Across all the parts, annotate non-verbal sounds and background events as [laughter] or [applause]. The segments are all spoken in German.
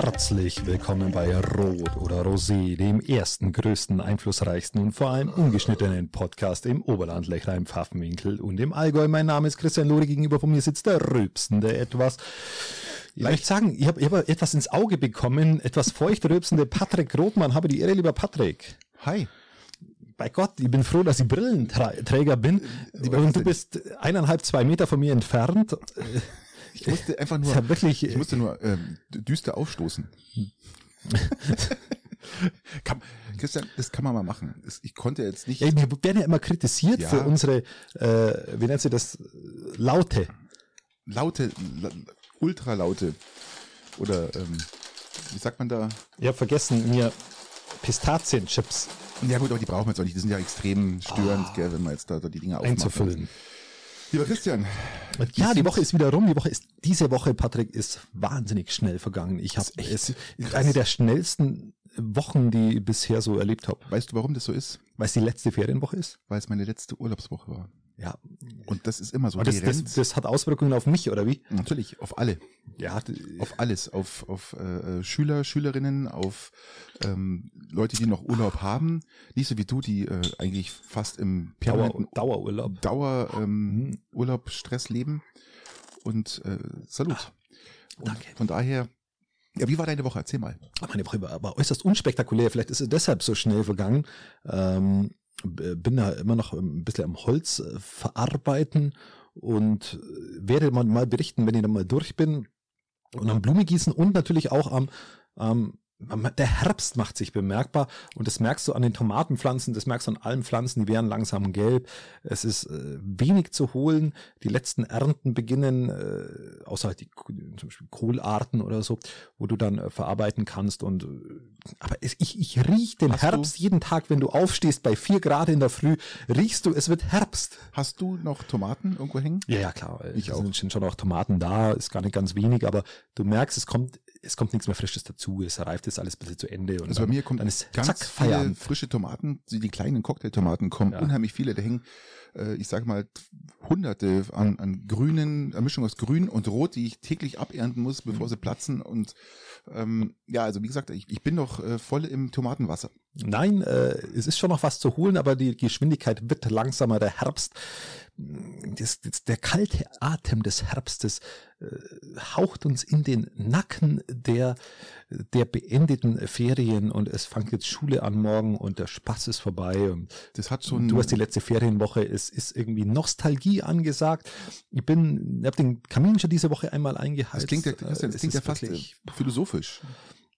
Herzlich willkommen bei Rot oder Rosé, dem ersten, größten, einflussreichsten und vor allem ungeschnittenen Podcast im Oberland, Lechlein, Pfaffenwinkel und im Allgäu. Mein Name ist Christian Lori, gegenüber von mir sitzt der rülpsende etwas. Ich möchte sagen, ich habe hab etwas ins Auge bekommen, etwas feucht rülpsende Patrick Rothmann. Habe die Ehre, lieber Patrick. Hi. Bei Gott, ich bin froh, dass ich Brillenträger bin. Und du bist eineinhalb, zwei Meter von mir entfernt. Ich musste einfach nur, ja wirklich, ich musste nur ähm, düster aufstoßen. [laughs] kann, Christian, das kann man mal machen. Ich konnte jetzt nicht. Ja, wir werden ja immer kritisiert Ja. für unsere, äh, wie nennt sie das, Laute. laute, la, ultralaute oder ähm, wie sagt man da? Ich habe vergessen, mir Pistazienchips Ja gut, aber die brauchen wir jetzt auch nicht. Die sind ja extrem störend, gell, wenn man jetzt da, da die Dinge aufmacht. einzufüllen. Lieber Christian, Ja, die Woche ist wieder rum. Die Woche ist, diese Woche, Patrick, ist wahnsinnig schnell vergangen. Ich habe es ist eine der schnellsten Wochen, die ich bisher so erlebt habe. weißt du, warum das so ist? Weil es die letzte Ferienwoche ist. Weil es meine letzte Urlaubswoche war. Ja. Und das ist immer so. Das, das, das hat Auswirkungen auf mich, oder wie? Natürlich, auf alle. Ja, Auf alles, auf, auf äh, äh, Schüler, Schülerinnen, auf ähm, Leute, die noch Urlaub haben. Nicht so wie du, die äh, eigentlich fast im Dauer, Dauerurlaub. Dauer ähm. Urlaub, Stress leben. Und äh, Salut. Und danke. Von daher, ja, wie war deine Woche? Erzähl mal. Meine Woche war aber äußerst unspektakulär. Vielleicht ist es deshalb so schnell vergangen. Ähm, bin da immer noch ein bisschen am Holz äh, verarbeiten und äh, werde mal, berichten, wenn ich dann mal durch bin. Und am Blume gießen und natürlich auch am am- der Herbst macht sich bemerkbar und das merkst du an den Tomatenpflanzen, das merkst du an allen Pflanzen, die werden langsam gelb. Es ist äh, wenig zu holen. Die letzten Ernten beginnen, äh, außer halt die zum Beispiel Kohlarten oder so, wo du dann äh, verarbeiten kannst. Und äh, aber es, ich, ich riech den Hast Herbst jeden Tag, wenn du aufstehst bei vier Grad in der Früh, riechst du, es wird Herbst. Hast du noch Tomaten irgendwo hängen? Ja, ja, klar. Ich es auch. sind schon- schon auch Tomaten da, ist gar nicht ganz wenig, aber du merkst, es kommt, es kommt nichts mehr Frisches dazu, es reift jetzt alles bisschen zu Ende. Und Also bei mir kommt dann ist ganz zack, viele Feierabend. frische Tomaten, die die kleinen Cocktailtomaten kommen, Ja. unheimlich viele, da hängen, äh, ich sag mal, hunderte an, an grünen, eine Mischung aus grün und rot, die ich täglich abernten muss, bevor Mhm. sie platzen und ähm, ja, also wie gesagt, ich, ich bin noch äh, voll im Tomatenwasser. Nein, äh, es ist schon noch was zu holen, aber die Geschwindigkeit wird langsamer. Der Herbst, mh, das, das, der kalte Atem des Herbstes äh, haucht uns in den Nacken der, der beendeten Ferien und es fängt jetzt Schule an morgen und der Spaß ist vorbei und Das hat so ein, Du hast die letzte Ferienwoche, es ist irgendwie Nostalgie angesagt. Ich bin, ich habe den Kamin schon diese Woche einmal eingeheizt. das klingt ja, das es klingt ja fast philosophisch.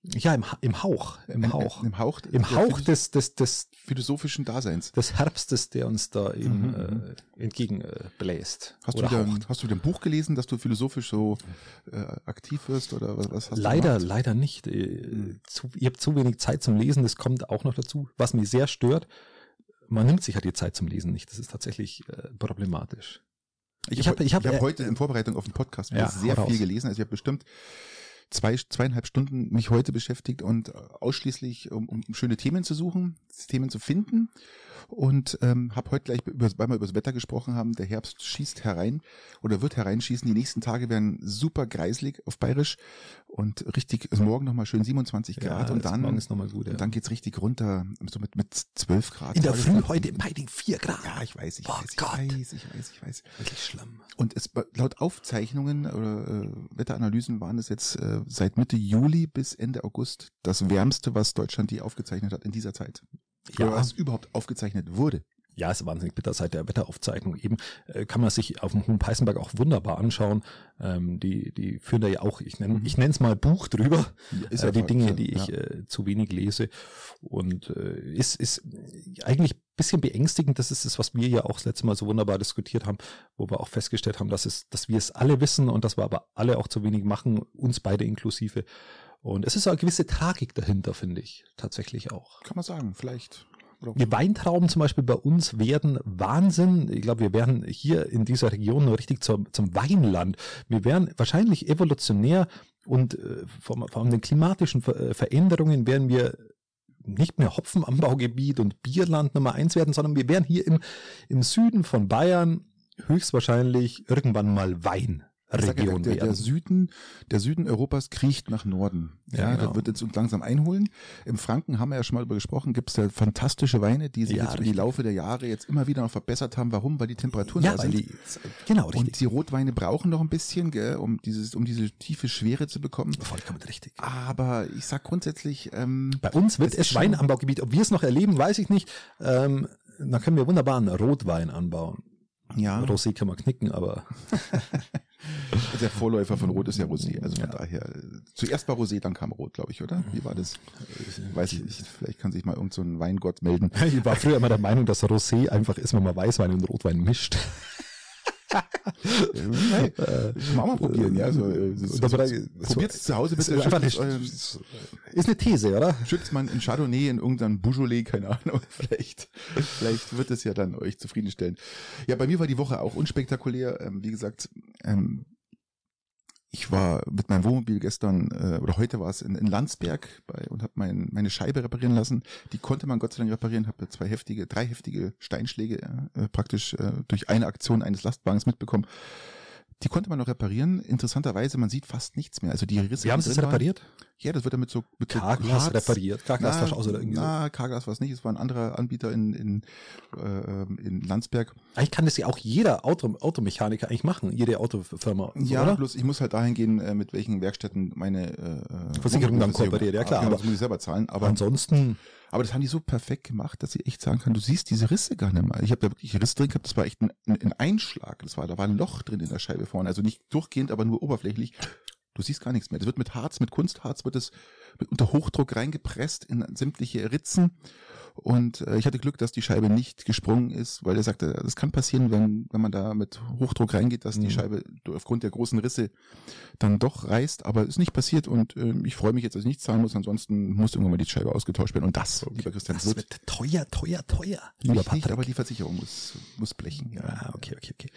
Ja im, im Hauch, im Hauch, Im Hauch, im Hauch des des des philosophischen Daseins. des Herbstes, der uns da eben Mhm, äh, entgegen äh, bläst. Hast du, wieder, haucht. hast du wieder ein Buch gelesen, dass du philosophisch so äh, aktiv wirst oder was, was hast Leider, du leider nicht. Äh, Zu, ich habe zu wenig Zeit zum Lesen, das kommt auch noch dazu. Was mich sehr stört, man nimmt sich halt die Zeit zum Lesen nicht. Das ist tatsächlich äh, problematisch. Ich, Ich habe hab- ich hab, ich hab äh, heute in Vorbereitung auf den Podcast Ja, sehr viel raus. gelesen. Also ich habe bestimmt zwei, zweieinhalb Stunden mich heute beschäftigt und äh, ausschließlich um, um schöne Themen zu suchen, Themen zu finden und ähm, habe heute gleich, über, weil wir über das Wetter gesprochen haben, der Herbst schießt herein oder wird hereinschießen. Die nächsten Tage werden super greislig auf Bayerisch und richtig, also morgen nochmal schön 27 Grad Ja, und dann, morgen ist noch mal gut, ja. und dann geht's richtig runter, so mit, mit 12 Grad. In der Früh heute in Peiding vier Grad. Ja, ich weiß, ich Oh weiß, ich Gott. weiß, ich weiß, ich weiß. Wirklich schlimm. Und es laut Aufzeichnungen oder äh, Wetteranalysen waren es jetzt äh, seit Mitte Juli bis Ende August das wärmste, was Deutschland je aufgezeichnet hat in dieser Zeit. Ja. Was überhaupt aufgezeichnet wurde. Ja, ist wahnsinnig bitter seit der Wetteraufzeichnung. Eben äh, kann man sich auf dem Hohen Peißenberg auch wunderbar anschauen. Ähm, die, die führen da ja auch, ich nenne ich nenne es mal Buch drüber, Ja, ist äh, ja die voll- Dinge, die ja. ich äh, zu wenig lese. Und äh, ist, ist eigentlich ein bisschen beängstigend. Das ist es, was wir ja auch das letzte Mal so wunderbar diskutiert haben, wo wir auch festgestellt haben, dass es, dass wir es alle wissen und dass wir aber alle auch zu wenig machen, uns beide inklusive. Und es ist eine gewisse Tragik dahinter, finde ich, tatsächlich auch. Kann man sagen, vielleicht. Die Weintrauben zum Beispiel bei uns werden Wahnsinn. Ich glaube, wir werden hier in dieser Region nur richtig zum, zum Weinland. Wir werden wahrscheinlich evolutionär und äh, von, von den klimatischen äh, Veränderungen werden wir nicht mehr Hopfenanbaugebiet und Bierland Nummer eins werden, sondern wir werden hier im, im Süden von Bayern höchstwahrscheinlich irgendwann mal Wein Region der, der. Süden, der Süden Europas kriecht nach Norden. Ja, Ja, genau. das wird jetzt uns langsam einholen. Im Franken haben wir ja schon mal darüber gesprochen, gibt es ja fantastische Weine, die sich Ja, jetzt über die. Laufe der Jahre jetzt immer wieder noch verbessert haben. Warum? Weil die Temperaturen Ja, da sind. die, genau, Und richtig. die Rotweine brauchen noch ein bisschen, gell, um dieses, um diese tiefe Schwere zu bekommen. Vollkommen richtig. Aber ich sag grundsätzlich, ähm, Bei uns wird es Weinanbaugebiet. Ob wir es noch erleben, weiß ich nicht. Ähm, dann können wir wunderbar einen Rotwein anbauen. Ja, Rosé kann man knicken, aber [laughs] der Vorläufer von Rot ist ja Rosé. Also von Ja. daher, zuerst war Rosé, dann kam Rot, glaube ich, oder? Wie war das? Weiß ich nicht. Vielleicht kann sich mal irgend so ein Weingott melden. [laughs] ich war früher immer der Meinung, dass Rosé einfach ist, wenn man Weißwein und Rotwein mischt. Hey, mal mal probieren, ja. So, äh, so, war- Probiert es zu Hause Ist bitte. einfach Schützt, eine, ist eine These, oder? schützt man in Chardonnay in irgendeinem Beaujolais, keine Ahnung. [laughs] Vielleicht, vielleicht wird es ja dann euch zufriedenstellen. Ja, bei mir war die Woche auch unspektakulär. Ähm, wie gesagt, ähm, ich war mit meinem Wohnmobil gestern äh, oder heute war es in, in Landsberg bei, und habe mein, meine Scheibe reparieren lassen. Die konnte man Gott sei Dank reparieren. Habe zwei heftige, drei heftige Steinschläge äh, praktisch äh, durch eine Aktion eines Lastwagens mitbekommen. Die konnte man noch reparieren. Interessanterweise, man sieht fast nichts mehr. Also die Risse. Wir haben waren- repariert. Ja, das wird dann mit so mit so Carglass Harz- repariert. Na, tauscht aus oder irgendwie so. Na, Carglass war es nicht. Es war ein anderer Anbieter in, in, äh, in Landsberg. Eigentlich kann das ja auch jeder Auto, Automechaniker eigentlich machen, jede Autofirma. Ja, oder? bloß ich muss halt dahin gehen, äh, mit welchen Werkstätten meine äh, Versicherung dann kooperiert, ja, klar, Genau, aber- das muss ich selber zahlen. Aber ansonsten, aber das haben die so perfekt gemacht, dass ich echt sagen kann, du siehst diese Risse gar nicht mehr. Ich habe da wirklich Riss drin gehabt, das war echt ein, ein Einschlag. Das war, da war ein Loch drin in der Scheibe vorne. Also nicht durchgehend, aber nur oberflächlich. Du siehst gar nichts mehr. Das wird mit Harz, mit Kunstharz wird es unter Hochdruck reingepresst in sämtliche Ritzen. Und äh, ich hatte Glück, dass die Scheibe nicht gesprungen ist, weil er sagte, das kann passieren, wenn, wenn man da mit Hochdruck reingeht, dass die Mhm. Scheibe aufgrund der großen Risse dann doch reißt. Aber ist nicht passiert und äh, ich freue mich jetzt, dass ich nichts zahlen muss. Ansonsten muss irgendwann mal die Scheibe ausgetauscht werden. Und das, lieber Christian, das wird wird teuer, teuer, teuer. Lieber Patrick. nicht, aber die Versicherung muss, muss blechen. Ja. Ah, okay, okay, okay.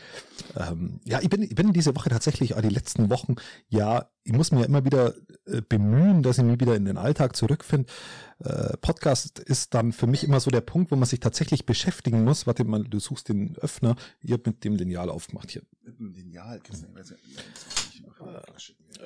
Ähm, ja, ich bin, ich bin diese Woche tatsächlich, auch die letzten Wochen, ja, ich muss mir ja immer wieder äh, bemühen, dass ich mich wieder in den Alltag zurückfinde. Äh, Podcast ist dann für mich immer so der Punkt, wo man sich tatsächlich beschäftigen muss. Warte mal, du suchst den Öffner. Ihr habt mit dem Lineal aufgemacht hier. Mit einem Lineal, Christian, ich weiß nicht.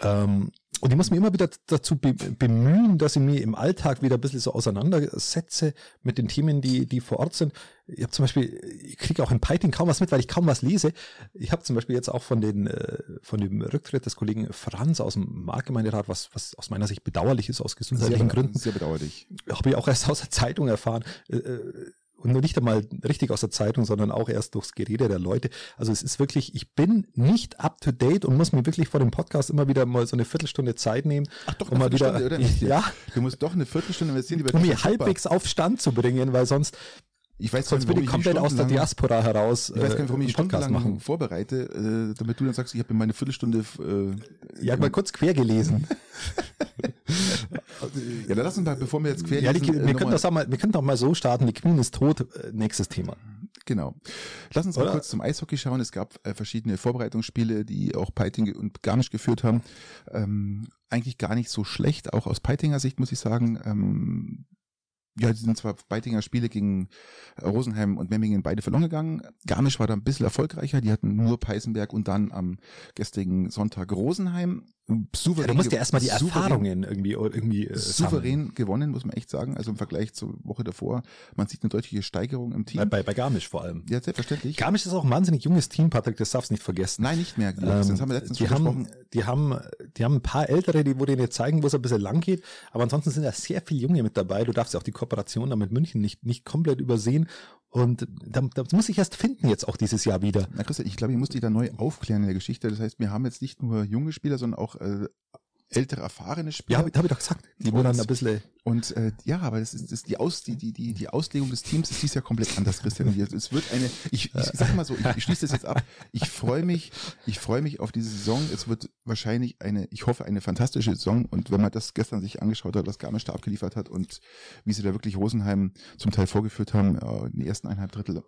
Ähm, und ich muss mich immer wieder dazu be bemühen, dass ich mich im Alltag wieder ein bisschen so auseinandersetze mit den Themen, die, die vor Ort sind. Ich habe zum Beispiel, ich kriege auch in Piting kaum was mit, weil ich kaum was lese. Ich habe zum Beispiel jetzt auch von den äh, von dem Rücktritt des Kollegen Franz aus dem Marktgemeinderat, was, was aus meiner Sicht bedauerlich ist, aus gesundheitlichen Sehr, Gründen, sehr bedauerlich. habe ich auch erst aus der Zeitung erfahren. Äh, äh, und nur nicht einmal richtig aus der Zeitung, sondern auch erst durchs Gerede der Leute. Also es ist wirklich, ich bin nicht up to date und muss mir wirklich vor dem Podcast immer wieder mal so eine Viertelstunde Zeit nehmen, Ach doch, um mal wieder, Viertelstunde, oder nicht? [laughs] ja, Du musst doch eine Viertelstunde investieren, um super. halbwegs auf Stand zu bringen, weil sonst, Ich weiß sonst bin ich komplett aus der Diaspora heraus Ich weiß gar nicht, warum äh, ich Podcast stundenlang machen. vorbereite, äh, damit du dann sagst, ich habe meine Viertelstunde. Äh, Ja, mal kurz quer gelesen. [laughs] ja, dann lass uns mal, bevor wir jetzt quer ja, die, lesen, wir, äh, können nochmal- das auch mal, wir können doch mal so starten, die Queen ist tot, äh, nächstes Thema. Genau. Lass uns mal Oder? kurz zum Eishockey schauen. Es gab äh, verschiedene Vorbereitungsspiele, die auch Peiting und Garmisch geführt haben. Ähm, eigentlich gar nicht so schlecht, auch aus Peitinger Sicht muss ich sagen. Ähm, ja, die sind zwar Peitinger Spiele gegen äh, Rosenheim und Memmingen beide verloren gegangen. Garmisch war da ein bisschen erfolgreicher. Die hatten nur Peißenberg und dann am gestrigen Sonntag Rosenheim. Souverän, Ja, du musst ja erstmal die souverän- Erfahrungen irgendwie, irgendwie äh, sammeln. souverän gewonnen, muss man echt sagen. Also im Vergleich zur Woche davor. Man sieht eine deutliche Steigerung im Team. Bei, bei, bei Garmisch vor allem. ja, selbstverständlich. Garmisch ist auch ein wahnsinnig junges Team, Patrick, das darfst du nicht vergessen. Nein, nicht mehr. Ähm, das haben wir letztens die, schon haben, besprochen. die, haben, die haben ein paar Ältere, die wo denen jetzt zeigen, wo es ein bisschen lang geht. Aber ansonsten sind da sehr viele Junge mit dabei. Du darfst ja auch die Kooperation da mit München nicht, nicht komplett übersehen. Und da, muss ich erst finden jetzt auch dieses Jahr wieder. Na Christian, ich glaube, ich muss dich da neu aufklären in der Geschichte. Das heißt, wir haben jetzt nicht nur junge Spieler, sondern auch äh, ältere, erfahrene Ja, Spieler. habe hab ich doch gesagt. Die Und- dann ein bisschen. Und äh, ja, aber das ist, das ist die, Aus, die, die, die, die Auslegung des Teams ist dies Jahr komplett anders, Christian. Und Es wird eine, ich, ich sag mal so, ich, ich schließe das jetzt ab. Ich freue mich, ich freue mich auf diese Saison. Es wird wahrscheinlich eine, ich hoffe, eine fantastische Saison. Und wenn man das gestern sich angeschaut hat, was Garmisch da abgeliefert hat und wie sie da wirklich Rosenheim zum Teil vorgeführt haben, äh, in den ersten eineinhalb Drittel,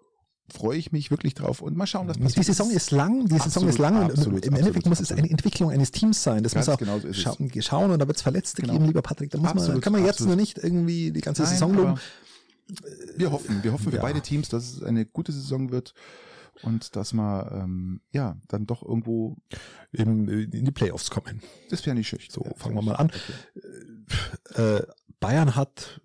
freue ich mich wirklich drauf. Und mal schauen, was passiert. Die Saison ist lang, die Saison Absolut, ist lang und absolut, im Endeffekt absolut, muss es eine Entwicklung eines Teams sein. Das Ganz muss auch genau so schauen, schauen und da wird es Verletzte Genau. geben, lieber Patrick. Da muss man, kann man jetzt nur nicht irgendwie die ganze Nein, Saison loben. Wir hoffen, wir hoffen für Ja. beide Teams, dass es eine gute Saison wird. und dass wir ähm, ja dann doch irgendwo in, in die Playoffs kommen. Das wäre nicht schlecht. So, fangen wir mal an. Äh, Bayern hat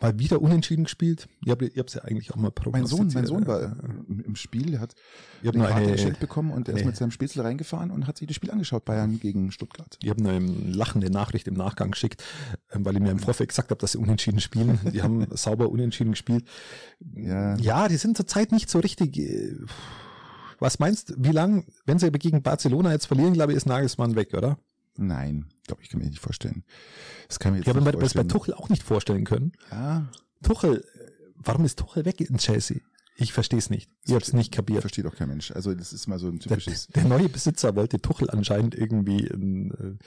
mal wieder unentschieden gespielt. Ihr habt es ja eigentlich auch mal Mein Sohn, mein Sohn war im Spiel, der hat ich eine Karte geschenkt bekommen und er ist mit seinem Spätzle reingefahren und hat sich das Spiel angeschaut, Bayern gegen Stuttgart. Ich habe eine lachende Nachricht im Nachgang geschickt, ähm, weil ich mir im Vorfeld gesagt habe, dass sie unentschieden spielen. Die haben [laughs] sauber unentschieden gespielt. Ja. ja, die sind zurzeit nicht so richtig. Äh, was meinst du, wie lang, wenn sie gegen Barcelona jetzt verlieren, glaube ich, ist Nagelsmann weg, oder? Nein, glaube ich, kann mir nicht vorstellen. Das kann mir jetzt ich habe mir das bei Tuchel auch nicht vorstellen können. Ja. Tuchel, warum ist Tuchel weg in Chelsea? Ich verstehe es nicht. Ich habe es nicht kapiert. Versteht doch kein Mensch. Also das ist mal so ein typisches. Der, der neue Besitzer wollte Tuchel anscheinend irgendwie in,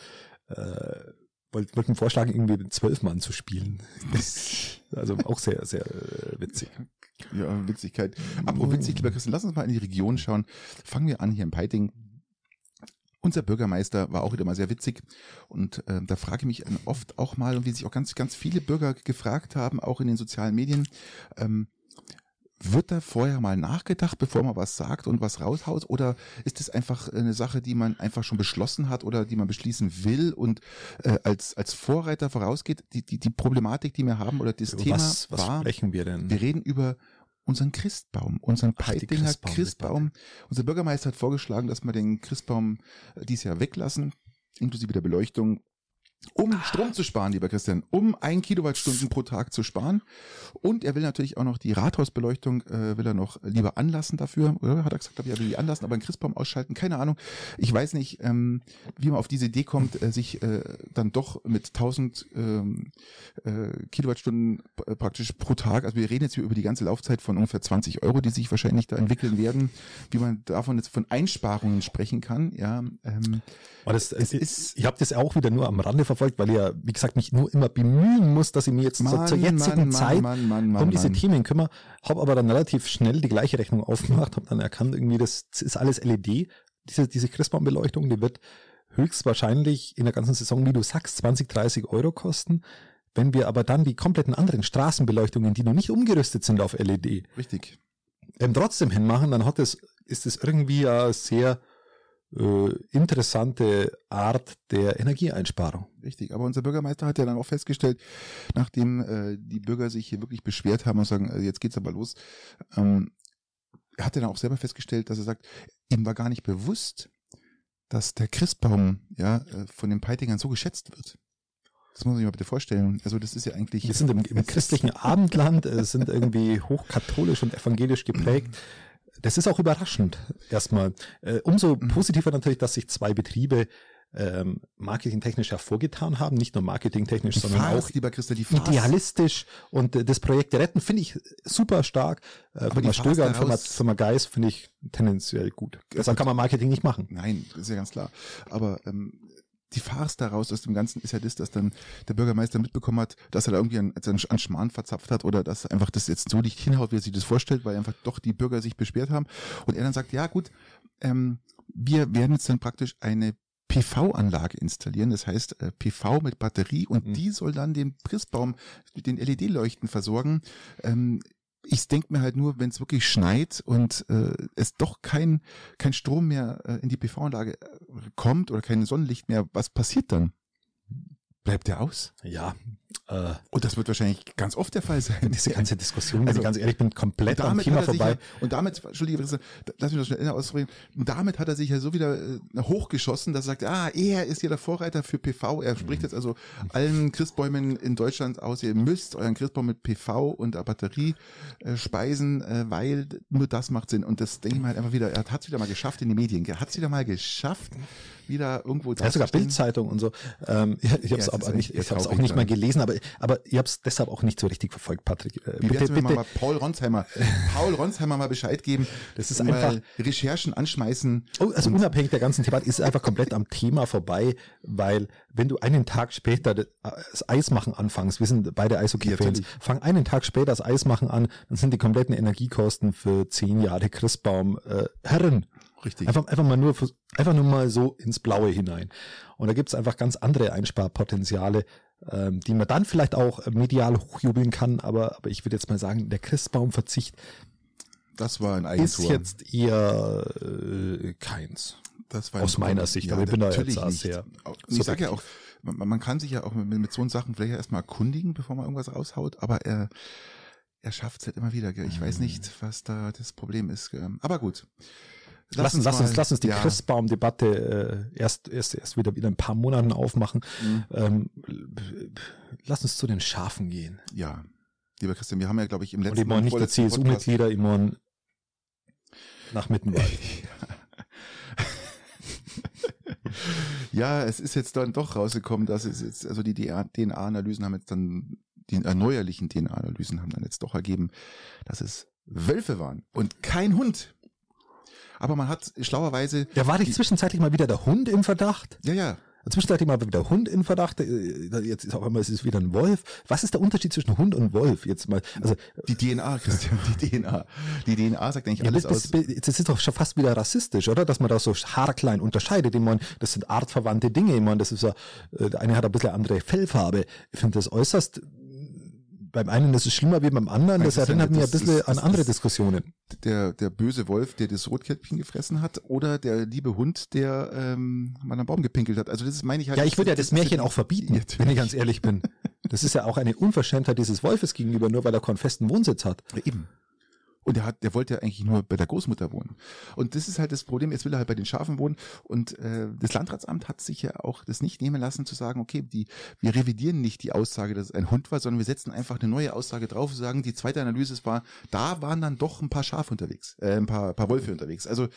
äh, äh wollte, wollte vorschlagen, irgendwie den Zwölfmann zu spielen. [laughs] also auch sehr, sehr äh, witzig. Ja, Witzigkeit. Apropos witzig, lieber Christian, lass uns mal in die Region schauen. Fangen wir an hier in Peiting. Unser Bürgermeister war auch wieder mal sehr witzig und äh, da frage ich mich oft auch mal, und wie sich auch ganz, ganz viele Bürger gefragt haben, auch in den sozialen Medien, ähm, wird da vorher mal nachgedacht, bevor man was sagt und was raushaut? Oder ist es einfach eine Sache, die man einfach schon beschlossen hat oder die man beschließen will und äh, als, als Vorreiter vorausgeht? Die, die, die Problematik, die wir haben oder das was, Thema was war, sprechen wir denn? Wir reden über unseren Christbaum, unseren Peitinger Christbaum, Christbaum. Unser Bürgermeister hat vorgeschlagen, dass wir den Christbaum äh, dieses Jahr weglassen, inklusive der Beleuchtung um ah. Strom zu sparen, lieber Christian, um ein Kilowattstunden pro Tag zu sparen. Und er will natürlich auch noch die Rathausbeleuchtung, äh, will er noch lieber anlassen dafür. Oder hat er gesagt, er will die anlassen, aber einen Christbaum ausschalten, keine Ahnung. Ich weiß nicht, ähm, wie man auf diese Idee kommt, äh, sich äh, dann doch mit 1000 ähm, äh, Kilowattstunden äh, praktisch pro Tag, also wir reden jetzt hier über die ganze Laufzeit von ungefähr 20 Euro, die sich wahrscheinlich da entwickeln werden, wie man davon jetzt von Einsparungen sprechen kann. Ja, ähm, aber das, es ist, ich habe das auch wieder nur am Rande verfolgt, weil ich ja, wie gesagt, mich nur immer bemühen muss, dass ich mir jetzt Mann, zur jetzigen Mann, Zeit Mann, um diese Themen kümmere. Habe aber dann relativ schnell die gleiche Rechnung [laughs] aufgemacht, habe dann erkannt, irgendwie, das ist alles LED. Diese, diese Christbaumbeleuchtung, die wird höchstwahrscheinlich in der ganzen Saison, wie du sagst, 20, 30 Euro kosten. Wenn wir aber dann die kompletten anderen Straßenbeleuchtungen, die noch nicht umgerüstet sind auf LED, richtig, ähm, trotzdem hinmachen, dann hat es, ist es irgendwie ja sehr äh, interessante Art der Energieeinsparung. Richtig, aber unser Bürgermeister hat ja dann auch festgestellt, nachdem äh, die Bürger sich hier wirklich beschwert haben und sagen, äh, jetzt geht's aber los, ähm, hat er dann auch selber festgestellt, dass er sagt, ihm war gar nicht bewusst, dass der Christbaum ja äh, von den Peitingern so geschätzt wird. Das muss man sich mal bitte vorstellen. Also das ist ja eigentlich. Wir sind im, im christlichen Abendland, es sind irgendwie hochkatholisch und evangelisch geprägt. [clears throat] Das ist auch überraschend erstmal. Äh, umso mhm. positiver natürlich, dass sich zwei Betriebe ähm, marketingtechnisch hervorgetan haben, nicht nur marketingtechnisch, sondern Fars, auch lieber Christa, die idealistisch und äh, das Projekt retten finde ich super stark. Äh, Aber Firma Stöger und Firma, Firma Geis finde ich tendenziell gut. Deshalb kann man Marketing nicht machen. Nein, das ist ja ganz klar. Aber ähm, die Farce daraus aus dem Ganzen ist ja das, dass dann der Bürgermeister mitbekommen hat, dass er da irgendwie an, an Schmarrn verzapft hat oder dass einfach das jetzt so nicht hinhaut, wie er sich das vorstellt, weil einfach doch die Bürger sich beschwert haben. Und er dann sagt, ja gut, ähm, wir werden jetzt dann praktisch eine PV-Anlage installieren, das heißt äh, PV mit Batterie und mhm. die soll dann den Prissbaum mit den LED-Leuchten versorgen. Ähm, ich denke mir halt nur, wenn es wirklich schneit und äh, es doch kein, kein Strom mehr äh, in die PV-Anlage äh, kommt oder kein Sonnenlicht mehr, was passiert dann? Bleibt der aus? Ja. Äh, und das wird wahrscheinlich ganz oft der Fall sein. Diese ganze Diskussion, also ganz ehrlich, ich bin komplett am Thema vorbei. Ja, und damit, Entschuldige, lass mich das schnell ausreden. Und damit hat er sich ja so wieder äh, hochgeschossen, dass er sagt, ah, er ist ja der Vorreiter für PV. Er spricht mhm. jetzt also allen Christbäumen in Deutschland aus, ihr müsst euren Christbaum mit PV und der Batterie äh, speisen, äh, weil nur das macht Sinn. Und das denke ich mal halt einfach wieder, er hat es wieder mal geschafft in die Medien. Er hat es wieder mal geschafft, wieder irgendwo da. Ja, sogar Bildzeitung und so. Ähm, [laughs] ich ich habe es ja, aber nicht, ich habe auch nicht mal gelesen, aber aber ihr habt es deshalb auch nicht so richtig verfolgt, Patrick. Äh, Wie bitte, bitte. Mal Paul Ronsheimer, Paul Ronsheimer mal Bescheid geben. Das ist einfach Recherchen anschmeißen. Oh, also unabhängig der ganzen Thematik ist einfach komplett am Thema vorbei, weil wenn du einen Tag später das Eismachen anfängst, wir sind beide Eishockey-Fans, fang einen Tag später das Eismachen an, dann sind die kompletten Energiekosten für zehn Jahre Christbaum äh, Herren Richtig. Einfach, einfach mal nur, einfach nur mal so ins Blaue hinein. Und da gibt's einfach ganz andere Einsparpotenziale, ähm, die man dann vielleicht auch medial hochjubeln kann. Aber, aber ich würde jetzt mal sagen, der Christbaumverzicht, Das war ein ist jetzt eher äh, keins. Das war Aus meiner Sicht, aber ich bin da jetzt sehr Ich sag ja auch, man, man kann sich ja auch mit, mit so Sachen vielleicht erstmal erkundigen, bevor man irgendwas raushaut, aber er, er schafft es halt immer wieder. Gell? Ich weiß nicht, was da das Problem ist. Gell? Aber gut. Lass, uns, lass, mal- uns, lass uns die ja, Christbaum-Debatte äh, erst, erst, erst wieder, wieder ein paar Monaten aufmachen. Mhm. Ähm, lass uns zu den Schafen gehen. Ja, lieber Christian, wir haben ja, glaube ich, im Und letzten ich meine nicht der CSU-Mitglieder, meine nach Mittenwald. [laughs] Ja, es ist jetzt dann doch rausgekommen, dass es jetzt, also die DNA-Analysen haben jetzt dann, die erneuerlichen DNA-Analysen haben dann jetzt doch ergeben, dass es Wölfe waren und kein Hund. Aber man hat schlauerweise, Ja, war nicht zwischenzeitlich mal wieder der Hund im Verdacht? ja, ja, Zwischenzeitlich mal wieder der Hund im Verdacht. äh, Jetzt ist auf einmal es ist wieder ein Wolf. Was ist der Unterschied zwischen Hund und Wolf? Jetzt mal, also die DNA, Christian, die DNA. Die DNA sagt eigentlich ja, alles bis, bis, das ist doch schon fast wieder rassistisch, oder? Dass man da so haarklein unterscheidet. Ich meine, das sind artverwandte Dinge. Ich meine, das ist ja, äh, der eine hat ein bisschen andere Fellfarbe. Ich finde das äußerst, beim einen ist es schlimmer wie beim anderen. Das Das erinnert mich ein das bisschen ist- an das andere Diskussionen. Der, der böse Wolf, der das Rotkäppchen gefressen hat, oder der liebe Hund, der ähm, mal am Baum gepinkelt hat. Also das ist, meine ich halt. Ja, ich würde ja das ist Märchen auch verbieten, Ja, wenn ich ganz ehrlich bin. Das ist ja auch eine Unverschämtheit dieses Wolfes gegenüber, nur weil er keinen festen Wohnsitz hat. Ja, Eben. Und der hat, der wollte ja eigentlich nur bei der Großmutter wohnen. Und das ist halt das Problem. Jetzt will er halt bei den Schafen wohnen. Und äh, das Landratsamt hat sich ja auch das nicht nehmen lassen zu sagen, okay, die, wir revidieren nicht die Aussage, dass es ein Hund war, sondern wir setzen einfach eine neue Aussage drauf und sagen, die zweite Analyse war, da waren dann doch ein paar Schafe unterwegs, äh, ein paar, paar Wölfe unterwegs. Also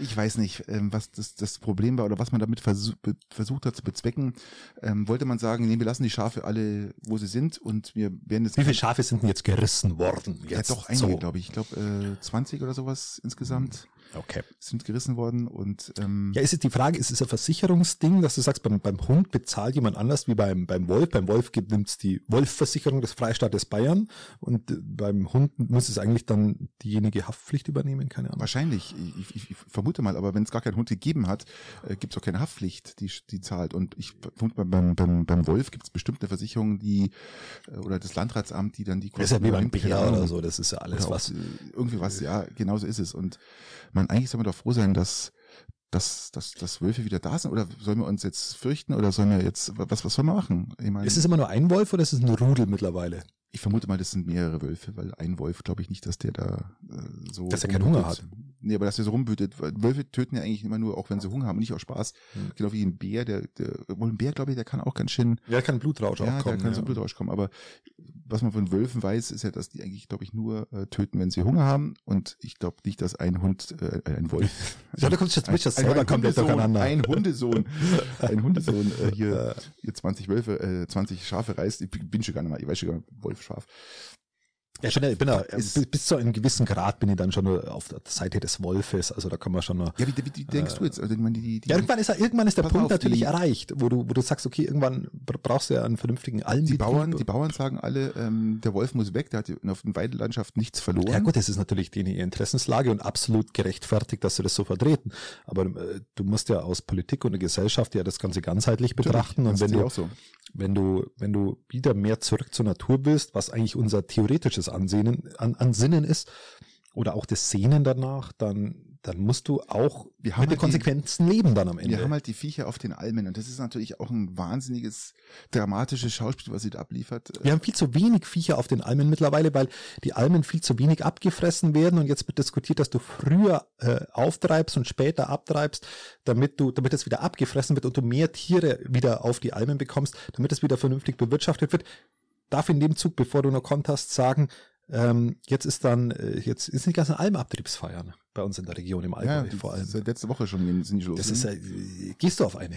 ich weiß nicht, ähm, was das, das Problem war oder was man damit versuch, be, versucht hat zu bezwecken. Ähm, wollte man sagen, nee, wir lassen die Schafe alle, wo sie sind und wir werden jetzt Wie viele Schafe sind denn jetzt gerissen worden? ja, Jetzt doch einige, so. glaube ich. Ich glaube, äh, 20 oder sowas insgesamt Okay. sind gerissen worden. Und ähm, Ja, ist es die Frage, ist es ein Versicherungsding, dass du sagst, beim, beim Hund bezahlt jemand anders wie beim, beim Wolf? Beim Wolf gibt es die Wolfversicherung des Freistaates Bayern und äh, beim Hund muss es eigentlich dann diejenige Haftpflicht übernehmen, keine Ahnung. wahrscheinlich, ich, ich, ich vermute mal, aber wenn es gar keinen Hund gegeben hat, äh, gibt es auch keine Haftpflicht, die, die zahlt. Und ich vermute mal, beim, beim, beim Wolf gibt es bestimmt eine Versicherung, die äh, oder das Landratsamt, die dann die Das ist ja wie beim Bär oder so, das ist ja alles was. äh, irgendwie was, ja, genauso ist es. Und man, eigentlich soll man doch froh sein, dass, dass, dass, dass Wölfe wieder da sind. Oder sollen wir uns jetzt fürchten oder sollen wir jetzt, was, was sollen wir machen? Ich meine, Ist es immer nur ein Wolf oder ist es ein Rudel mittlerweile? Ich vermute mal, das sind mehrere Wölfe, weil ein Wolf glaube ich nicht, dass der da äh, so. Dass er keinen Hunger rumwütet. Nee, aber dass er so rumwütet. Wölfe töten ja eigentlich immer nur, auch wenn sie Hunger haben, nicht aus Spaß. Hm. Genau wie ein Bär, der, der, wohl ein Bär, glaube ich, der kann auch ganz schön, Ja, kann Blutrausch ja, auch kommen. der kann so Blut rauskommen. Aber was man von Wölfen weiß, ist ja, dass die eigentlich, glaube ich, nur äh, töten, wenn sie Hunger haben. Und ich glaube nicht, dass ein Hund, äh, ein Wolf. [laughs] Ja, da kommst du jetzt ein, mit das ein, selber ein komplett Hundesohn, durcheinander. ein Hundesohn, [laughs] ein Hundesohn äh, hier, hier 20 Wölfe, äh, 20 Schafe reißt. Ich bin schon gar nicht mal, ich weiß schon gar nicht, Wolf, scharf. Ja, ja- ich bin ja, bis, zu einem gewissen Grad bin ich dann schon auf der Seite des Wolfes. Also da kann man schon. Ja, wie, wie, wie denkst du jetzt? Also, ich meine, die, die, Ja, irgendwann ist, irgendwann ist der Punkt auf, natürlich die- erreicht, wo du, wo du sagst, okay, irgendwann br- brauchst du ja einen vernünftigen die Allenbetrieb. Bauern, die Bauern sagen alle, ähm, der Wolf muss weg, der hat auf den Weidelandschaft nichts verloren. Ja gut, das ist natürlich die Interessenslage und absolut gerechtfertigt, dass sie das so vertreten. Aber äh, du musst ja aus Politik und der Gesellschaft ja das Ganze ganzheitlich betrachten. Und wenn du, so. wenn du, wenn du wieder mehr zurück zur Natur willst, was eigentlich unser theoretisches Ansehen, an, Ansinnen ist, oder auch das Sehnen danach, dann, dann musst du auch Wir haben mit den halt die- Konsequenzen leben dann am Ende. Wir haben halt die Viecher auf den Almen und das ist natürlich auch ein wahnsinniges, dramatisches Schauspiel, was sie da abliefert. Wir haben viel zu wenig Viecher auf den Almen mittlerweile, weil die Almen viel zu wenig abgefressen werden und jetzt wird diskutiert, dass du früher äh, auftreibst und später abtreibst, damit du, damit es wieder abgefressen wird und du mehr Tiere wieder auf die Almen bekommst, damit es wieder vernünftig bewirtschaftet wird. Darf in dem Zug, bevor du noch konntest, sagen, ähm, jetzt ist dann, äh, jetzt sind die ganzen Almabtriebsfeiern bei uns in der Region im Allgäu ja, die, vor allem. seit letzte Woche schon sind die schon Das los. ist, ne? äh, gehst du auf eine?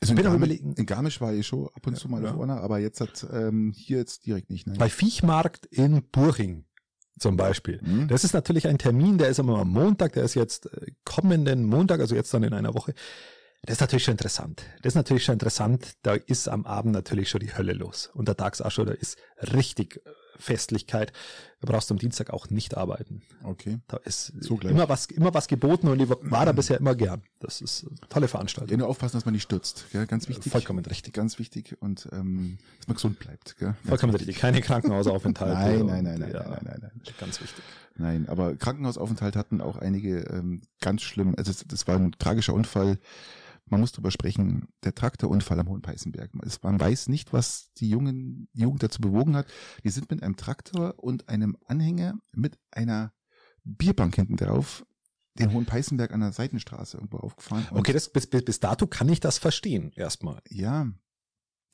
also ich bin Garmisch, überlegen. in Garmisch war ich schon ab und zu mal Ja. vorne, aber jetzt hat ähm, hier jetzt direkt nicht. Ne? Bei Viechmarkt in Burching zum Beispiel. Hm? Das ist natürlich ein Termin, der ist immer am Montag, der ist jetzt äh, kommenden Montag, also jetzt dann in einer Woche. Das ist natürlich schon interessant. Das ist natürlich schon interessant. Da ist am Abend natürlich schon die Hölle los. Und der Tags auch schon, da ist richtig äh, Festlichkeit, da brauchst du am Dienstag auch nicht arbeiten. Okay. Da ist So gleich. immer was, immer was geboten und ich war da bisher immer gern. Das ist eine tolle Ja, Veranstaltung. nur aufpassen, dass man nicht stürzt. Gell? Ganz wichtig. Vollkommen richtig. Ganz wichtig. Und ähm, dass man gesund bleibt. Gell? Vollkommen richtig. Keine Krankenhausaufenthalte. Nein, nein, nein, nein, ja, nein, nein, nein, nein. Ganz wichtig. Nein, aber Krankenhausaufenthalt hatten auch einige ähm, ganz schlimm. Also das, das war ein tragischer Unfall. Man muss drüber sprechen. Der Traktorunfall am Hohen Peißenberg. Man weiß nicht, was die jungen die Jugend dazu bewogen hat. Die sind mit einem Traktor und einem Anhänger mit einer Bierbank hinten drauf den Hohen Peißenberg an der Seitenstraße irgendwo aufgefahren. Okay, das, bis, bis, bis dato kann ich das verstehen, erstmal. Ja.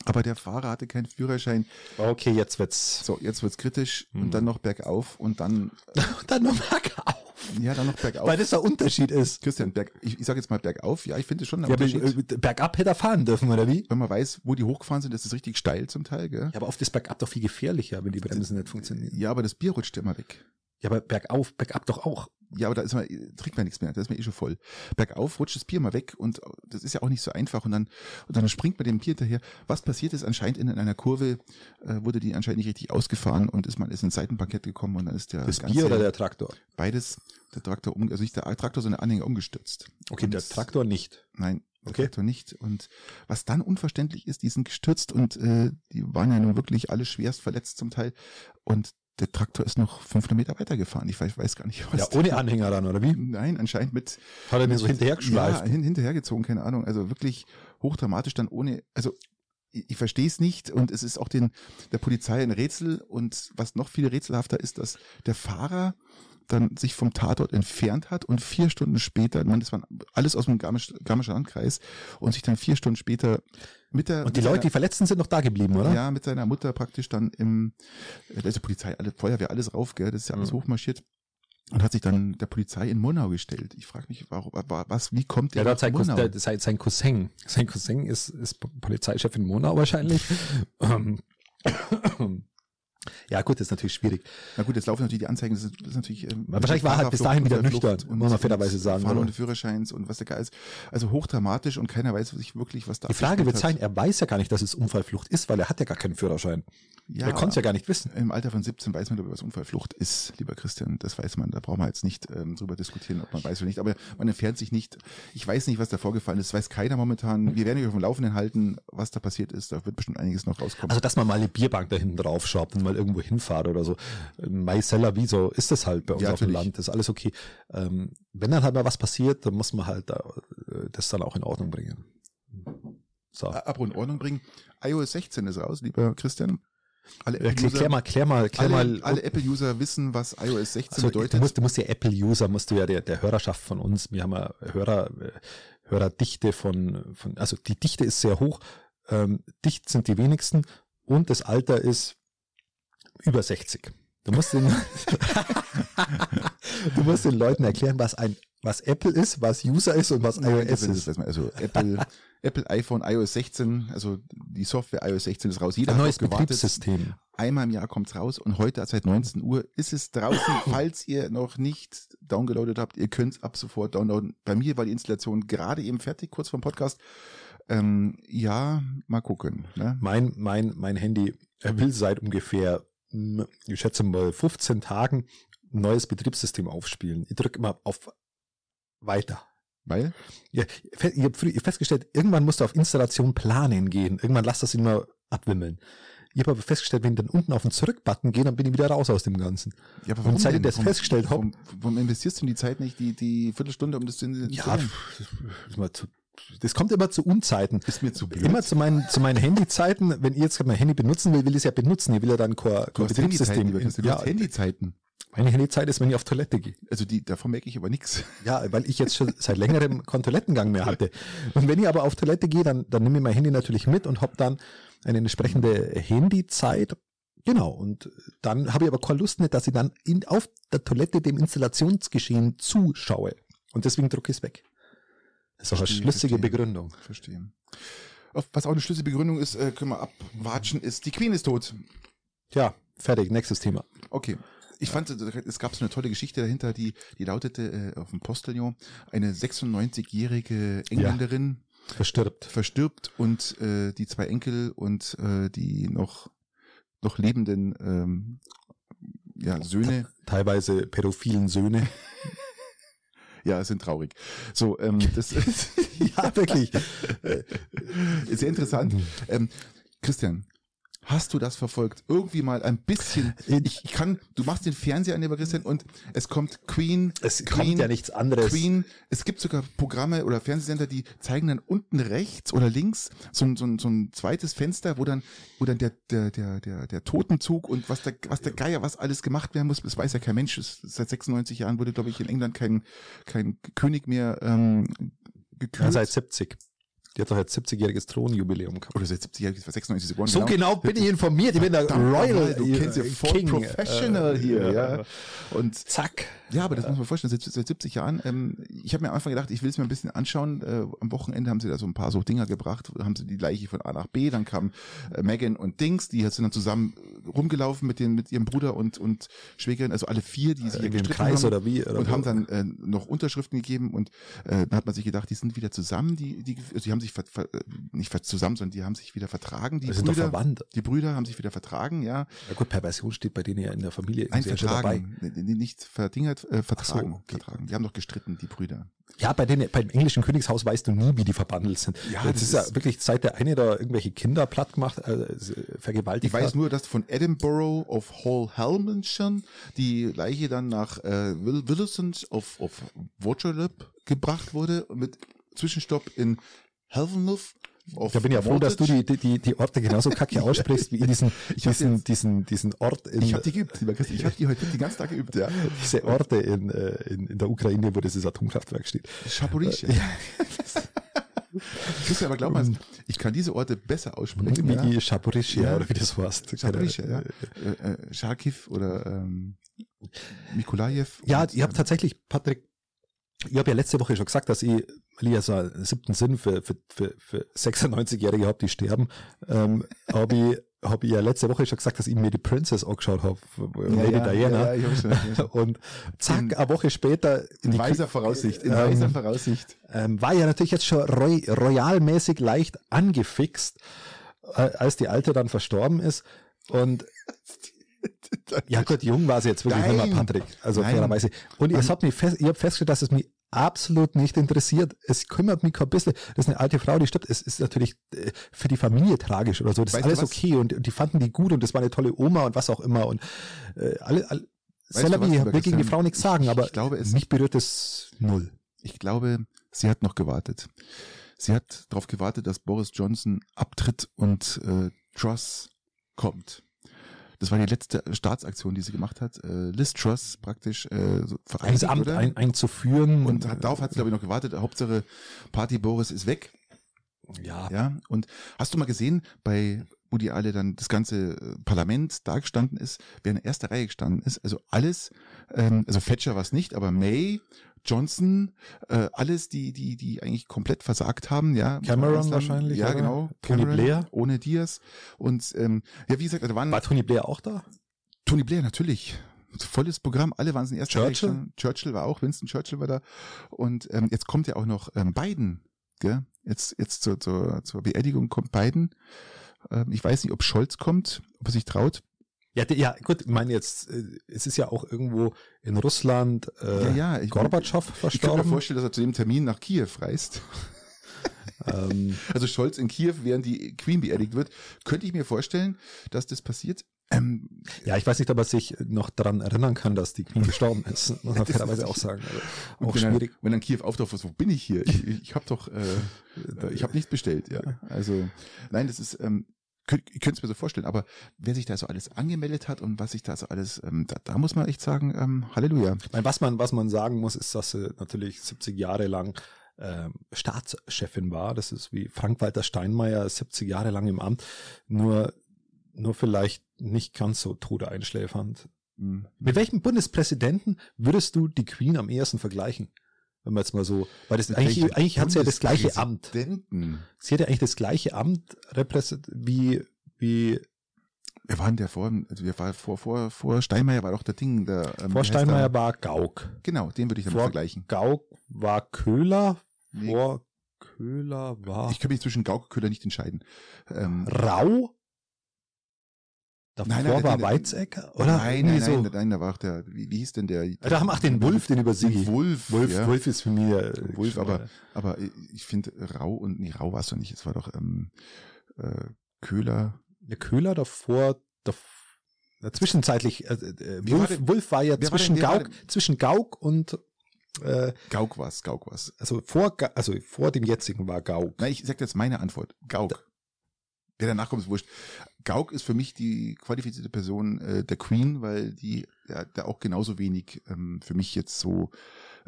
Aber der Fahrer hatte keinen Führerschein. Okay, jetzt wird's. So, jetzt wird's kritisch Hm. und dann noch bergauf und dann, [laughs] Dann noch bergauf. Ja, dann noch bergauf. Weil das der Unterschied ist. Christian, berg, ich, ich sage jetzt mal bergauf. Ja, ich finde schon ein Ja, Unterschied. äh, bergab hätte er fahren dürfen, oder wie? wenn man weiß, wo die hochgefahren sind, das ist richtig steil zum Teil, gell? Ja, aber oft ist bergab doch viel gefährlicher, wenn die Bremsen nicht funktionieren. Ja, aber das Bier rutscht immer weg. Ja, aber bergauf, bergab doch auch. Ja, aber da ist man, trinkt man nichts mehr, da ist man eh schon voll. Bergauf rutscht das Bier mal weg und das ist ja auch nicht so einfach und dann, und dann springt man dem Bier hinterher. Was passiert ist, anscheinend in einer Kurve äh, wurde die anscheinend nicht richtig ausgefahren und ist man ist ins Seitenparkett gekommen und dann ist der Das ganze- Bier oder der Traktor? beides, der Traktor um, also nicht der Traktor, sondern der Anhänger umgestürzt. Okay, Und der Traktor nicht. Nein, der Okay. Traktor nicht. Und was dann unverständlich ist, die sind gestürzt und äh, die waren ja nun wirklich alle schwerst verletzt zum Teil. Und der Traktor ist noch 500 Meter weitergefahren. Ich weiß, weiß gar nicht, was. Ja, ohne Anhänger dann, oder wie? Nein, anscheinend mit Hat er den so hinterhergeschleift? ja, hin, hinterhergezogen, keine Ahnung. Also wirklich hochdramatisch dann ohne, also ich, ich verstehe es nicht und es ist auch den der Polizei ein Rätsel und was noch viel rätselhafter ist, dass der Fahrer dann sich vom Tatort entfernt hat und vier Stunden später, man, das war alles aus dem Garmisch, Garmischer Landkreis und sich dann vier Stunden später mit der Und die Leute, die seiner, Verletzten sind noch da geblieben, oder? ja mit seiner Mutter praktisch dann im äh, da ist die Polizei, alle Feuerwehr, alles rauf, gell, das ist ja alles Mhm. hochmarschiert und hat sich dann der Polizei in Murnau gestellt. Ich frage mich, warum, wa- was, wie kommt der Ja, nach hat sein, Cousin, Murnau? der, sein, sein Cousin. Sein Cousin ist, ist Polizeichef in Monau wahrscheinlich. Ja, gut, das ist natürlich schwierig. Na gut, jetzt laufen natürlich die Anzeigen, das ist, das ist natürlich. Ähm, Wahrscheinlich war er halt bis dahin wieder nüchtern, muss man fairerweise sagen, Fahren ohne Führerscheins und was der Geist. Also hochdramatisch und keiner weiß sich wirklich, was da Die Frage wird sein, er weiß ja gar nicht, dass es Unfallflucht ist, weil er hat ja gar keinen Führerschein. Ja, er konnte es ja gar nicht wissen. Im Alter von 17 weiß man, darüber, was Unfallflucht ist, lieber Christian. Das weiß man. Da brauchen wir jetzt nicht ähm, drüber diskutieren, ob man weiß oder nicht. Aber man entfernt sich nicht. Ich weiß nicht, was da vorgefallen ist. Das weiß keiner momentan. Wir werden euch auf dem Laufenden halten, was da passiert ist. Da wird bestimmt einiges noch rauskommen. Also, dass man mal eine Bierbank da hinten drauf schraubt und mal irgendwo hinfahrt oder so. Maiseller, wie so ist das halt bei uns Ja, auf dem. Land. Das ist alles okay. Ähm, wenn dann halt mal was passiert, dann muss man halt da, äh, das dann auch in Ordnung bringen. So. Ab und Ordnung bringen. iOS 16 ist raus, lieber Christian. Alle Ja, klär, klär mal, klär mal, klär alle, mal. alle Apple-User wissen, was iOS 16 also, bedeutet. du musst, du musst ja Apple-User, musst du ja der, der Hörerschaft von uns, wir haben ja Hörer, äh, Hörerdichte von, von, also die Dichte ist sehr hoch, ähm, dicht sind die wenigsten und das Alter ist über 60. Du musst den, [laughs] du musst den Leuten erklären, was ein, was Apple ist, was User ist und was Nein, iOS ist. man. Also Apple, [laughs] Apple iPhone iOS 16, also die Software iOS 16 ist raus. Jeder Ein neues. Betriebssystem. Einmal im Jahr kommt's raus und heute seit 19 Uhr ist es draußen. [laughs] Falls ihr noch nicht downgeloadet habt, ihr könnt's ab sofort downloaden. Bei mir war die Installation gerade eben fertig, kurz vom Podcast. Ähm, ja, mal gucken. Ne? Mein, mein, mein Handy will seit ungefähr, ich schätze mal, 15 Tagen ein neues Betriebssystem aufspielen. Ich drücke immer auf Weiter. Weil? Ja, ich habe festgestellt, irgendwann musst du auf Installation planen gehen. Irgendwann lass das immer abwimmeln. Ich habe aber festgestellt, wenn ich dann unten auf den Zurück-Button gehe, dann bin ich wieder raus aus dem Ganzen. Ja, aber Und seit ich das Warum- festgestellt hab- Warum, warum investierst du die Zeit nicht, die, die Viertelstunde, um das zu Ja, installieren? mal zu, das kommt immer zu Unzeiten. Ist mir zu blöd. Immer zu meinen, zu meinen Handyzeiten, wenn ihr jetzt mein Handy benutzen will, will ich es ja benutzen. Ich will ja dann kein, kein in- du ja, Handyzeiten. Meine Handyzeit ist, wenn ich auf Toilette gehe. Also die, davon merke ich aber nichts. [laughs] Ja, weil ich jetzt schon seit längerem keinen Toilettengang mehr hatte. Und wenn ich aber auf Toilette gehe, dann, dann nehme ich mein Handy natürlich mit und habe dann eine entsprechende Handyzeit. Genau, und dann habe ich aber keine Lust nicht, dass ich dann in, auf der Toilette dem Installationsgeschehen zuschaue. Und deswegen drucke ich es weg. Das ist auch eine schlüssige verstehe. Begründung. Verstehe. Auf- Was auch eine schlüssige Begründung ist, äh, können wir abwatschen, ist, die Queen ist tot. Ja, fertig, nächstes Thema. Okay. Ich fand, es gab so eine tolle Geschichte dahinter, die, die lautete äh, auf dem Postillon, eine 96-jährige Engländerin Verstirbt. verstirbt und äh, die zwei Enkel und äh, die noch noch lebenden ähm, ja, Söhne. Teilweise pädophilen Söhne. [laughs] Ja, sind traurig. So, ähm, das [laughs] ist ja, wirklich. [laughs] sehr interessant. Ähm, Christian, Hast du das verfolgt? Irgendwie mal ein bisschen. Ich kann, du machst den Fernseher an, lieber Christian, und es kommt Queen. Es Queen, kommt ja nichts anderes. Queen. Es gibt sogar Programme oder Fernsehsender, die zeigen dann unten rechts oder links so ein, so ein, so ein zweites Fenster, wo dann, wo dann der, der, der, der, der Totenzug und was der, was der Geier, was alles gemacht werden muss, das weiß ja kein Mensch. Seit 96 Jahren wurde, glaube ich, in England kein, kein König mehr ähm, gekürt. Ja, seit 70. Die hat doch jetzt 70-jähriges Thronjubiläum gehabt. Oder seit 70-jähriges, 96 geboren. So genau. bin ich informiert. Ich bin der Royal. Du kennst ja voll King. professional Äh, hier, äh, ja. Und Zack. ja, aber das muss man vorstellen, seit, seit 70 Jahren. Ähm, ich habe mir am Anfang gedacht, ich will es mir ein bisschen anschauen. Äh, am Wochenende haben sie da so ein paar so Dinger gebracht, haben sie die Leiche von A nach B, dann kamen äh, Megan und Dings, die sind dann zusammen rumgelaufen mit den mit ihrem Bruder und und Schwägerin, also alle vier, die sich im gestritten Kreis haben oder wie? Oder und wo? haben dann äh, noch Unterschriften gegeben und äh, dann hat man sich gedacht, die sind wieder zusammen, die die also die haben sich ver, ver, äh, nicht ver, zusammen, sondern die haben sich wieder vertragen, die Wir sind doch Brüder. verwandt. Die Brüder haben sich wieder vertragen, ja. Ja gut, Perversion steht bei denen ja in der Familie Nein, dabei. vertragen. Nee, Nicht verdingert, äh, vertragen. okay. vertragen. Die haben doch gestritten, die Brüder. Ja, bei denen, beim englischen Königshaus weißt du nie, wie die verbandelt sind. Ja, das das ist ja wirklich, seit der eine da irgendwelche Kinder platt gemacht, äh, vergewaltigt Ich weiß hat. nur, dass von Edinburgh auf Hall Halmanshire die Leiche dann nach äh, Will Willisons auf, auf Waterloo gebracht wurde mit Zwischenstopp in Helvenmuth. Da bin ich ja froh, dass du die, die, die, die Orte genauso kacke [laughs] aussprichst, wie diesen, Ich hab diesen, jetzt- diesen, diesen Ort in, Ich habe die geübt, lieber Christian. Ich habe die heute den ganzen Tag geübt, ja. diese Orte in, äh, in, in der Ukraine, wo dieses Atomkraftwerk steht. Chaporische. [laughs] Ich muss ja aber glauben, also, ich kann diese Orte besser aussprechen. ja. Wie Schaporischia Ja. oder wie das heißt. Chaporische, ja. Äh, äh, Charkiw oder ähm, Mikolajew. Ja, ich habe ähm, tatsächlich, Patrick, ich habe ja letzte Woche schon gesagt, dass ich, ja so einen siebten Sinn für, für, für, für 96-Jährige habe, die sterben, ähm, habe ich, hab ich ja letzte Woche schon gesagt, dass ich mir die Princess angeschaut habe, ja, Lady ja, Diana. Ja, ja, ich schon, schon. [laughs] Und zack, In- eine Woche später In die- weiser Voraussicht, in ähm, weiser Voraussicht. ähm, war ja natürlich jetzt schon roy royalmäßig leicht angefixt, äh, als die Alte dann verstorben ist. Und [laughs] ja gut, jung war sie jetzt wirklich Nein. nicht mehr, Patrick. Also Nein. fairerweise. Und hat mich fest, ich habe festgestellt, dass es mich absolut nicht interessiert. Es kümmert mich kein bisschen. Das ist eine alte Frau, die stirbt. Es ist natürlich äh, für die Familie tragisch oder so. Das Weißt ist alles okay und, und die fanden die gut und das war eine tolle Oma und was auch immer. Und äh, alle, alle Celebi will gegen die? Frau nichts sagen, Ich- aber ich glaube, es- mich berührt es null. Ich glaube, sie hat noch gewartet. Sie hat darauf gewartet, dass Boris Johnson abtritt und äh, Truss kommt. Das war die letzte Staatsaktion, die sie gemacht hat. Äh, Liz Truss praktisch äh, so vereinigt, Amt ein, einzuführen. und hat, darauf hat sie, glaube ich, noch gewartet. Hauptsache, Party Boris ist weg. ja, Ja, und hast du mal gesehen, bei wo die alle dann das ganze äh, Parlament da gestanden ist, wer in der ersten Reihe gestanden ist, also alles, ähm, also Thatcher war es nicht, aber May, Johnson, äh, alles, die, die, die eigentlich komplett versagt haben, ja. Cameron wahrscheinlich, Ja, oder? genau. Tony Cameron, Blair. Ohne Diaz. Und ähm, ja, wie gesagt, da waren War Tony Blair auch da? Tony Blair natürlich. Volles Programm, alle waren in erster Churchill? Churchill war auch, Winston Churchill war da. Und ähm, jetzt kommt ja auch noch ähm, Biden, gell? Jetzt, jetzt zur, zur, zur Beerdigung kommt Biden. Ähm, ich weiß nicht, ob Scholz kommt, ob er sich traut. Ja, ja, gut, ich meine jetzt, äh, es ist ja auch irgendwo in Russland äh, ja, ja, ich, Gorbatschow ich kann mir verstorben. vorstellen, dass er zu dem Termin nach Kiew reist. [laughs] ähm, Also Scholz in Kiew, während die Queen beerdigt wird. Könnte ich mir vorstellen, dass das passiert. Ähm, ja, ich weiß nicht, ob er sich noch daran erinnern kann, dass die Queen gestorben ist. [laughs] Muss man fairerweise auch sagen. Also, auch wenn schwierig. Dann, wenn dann Kiew auftaucht, was, wo bin ich hier? Ich, ich habe doch, äh, [laughs] ich habe nichts bestellt. Ja, also nein, das ist, ähm, könnt, ihr könnt es mir so vorstellen. Aber wer sich da so alles angemeldet hat und was sich da so alles, ähm, da, da muss man echt sagen, ähm, Halleluja. Ich meine, was man, was man sagen muss, ist, dass sie natürlich 70 Jahre lang ähm, Staatschefin war. Das ist wie Frank-Walter Steinmeier, 70 Jahre lang im Amt. Nur, nur vielleicht nicht ganz so Tode einschläfernd. Mhm. Mit welchem Bundespräsidenten würdest du die Queen am ehesten vergleichen? Wenn man jetzt mal so, weil das eigentlich, eigentlich hat sie ja das gleiche Amt. Sie hat ja eigentlich das gleiche Amt repräsentiert wie, wie Wer war denn der vor, also wer war vor, vor, vor Steinmeier war doch der Ding, der, ähm, vor Steinmeier war Gauck. Genau, den würde ich damit Vor vergleichen. Gauck war Köhler. Nee. Vor Köhler war Ich kann mich zwischen Gauck und Köhler nicht entscheiden. Ähm, Rau. Davor Nein, nein, war Weizsäcker? Oder? nein, nein, Irgendwie nein, so. nein, da war auch der, wie, wie hieß denn der? Da haben auch den Wolf, den über Sigi. Wolf, Wolf, ja. Wolf ist für mich. äh, Wolf, aber, aber ich finde Rau und, nee, Rau war es doch nicht, es war doch, ähm, äh, Köhler. Der Köhler davor, dav- na, zwischenzeitlich, äh, äh, Wie war Wolf, Wolf war ja wer zwischen war Gauk, zwischen Gauk und, äh, Gauk war's, Gauk war's. also vor, also vor dem jetzigen war Gauk. Nein, ich sag jetzt meine Antwort. Gauk. Wer danach kommt, ist wurscht. Gauk ist für mich die qualifizierte Person äh, der Queen, weil die ja, da auch genauso wenig ähm, für mich jetzt so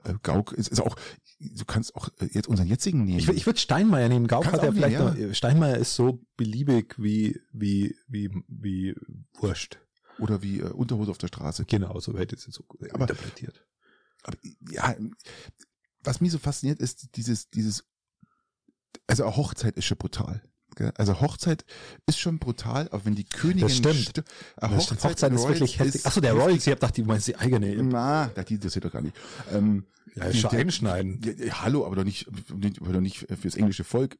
äh, Gauk ist, ist auch, du kannst auch äh, jetzt unseren jetzigen nehmen. Ich, ich würde Steinmeier nehmen. Gauk Kannst hat ja auch vielleicht nehmen, noch, Steinmeier ist so beliebig wie, wie, wie, wie Wurscht. Oder wie äh, Unterhose auf der Straße. Genau, so hätte ich es jetzt so Aber- interpretiert. Aber ja, was mich so fasziniert, ist dieses, dieses, also eine Hochzeit ist schon brutal. Also Hochzeit ist schon brutal, aber wenn die Königin Das stimmt. Das stimmt. Hochzeit ist wirklich heftig. Achso, der Royals, ich hab gedacht, die meinst die eigene. Na, die interessiert doch gar nicht. Ähm, Ja, der- einschneiden. Ja, ja, hallo, aber doch nicht, aber doch nicht fürs englische Volk.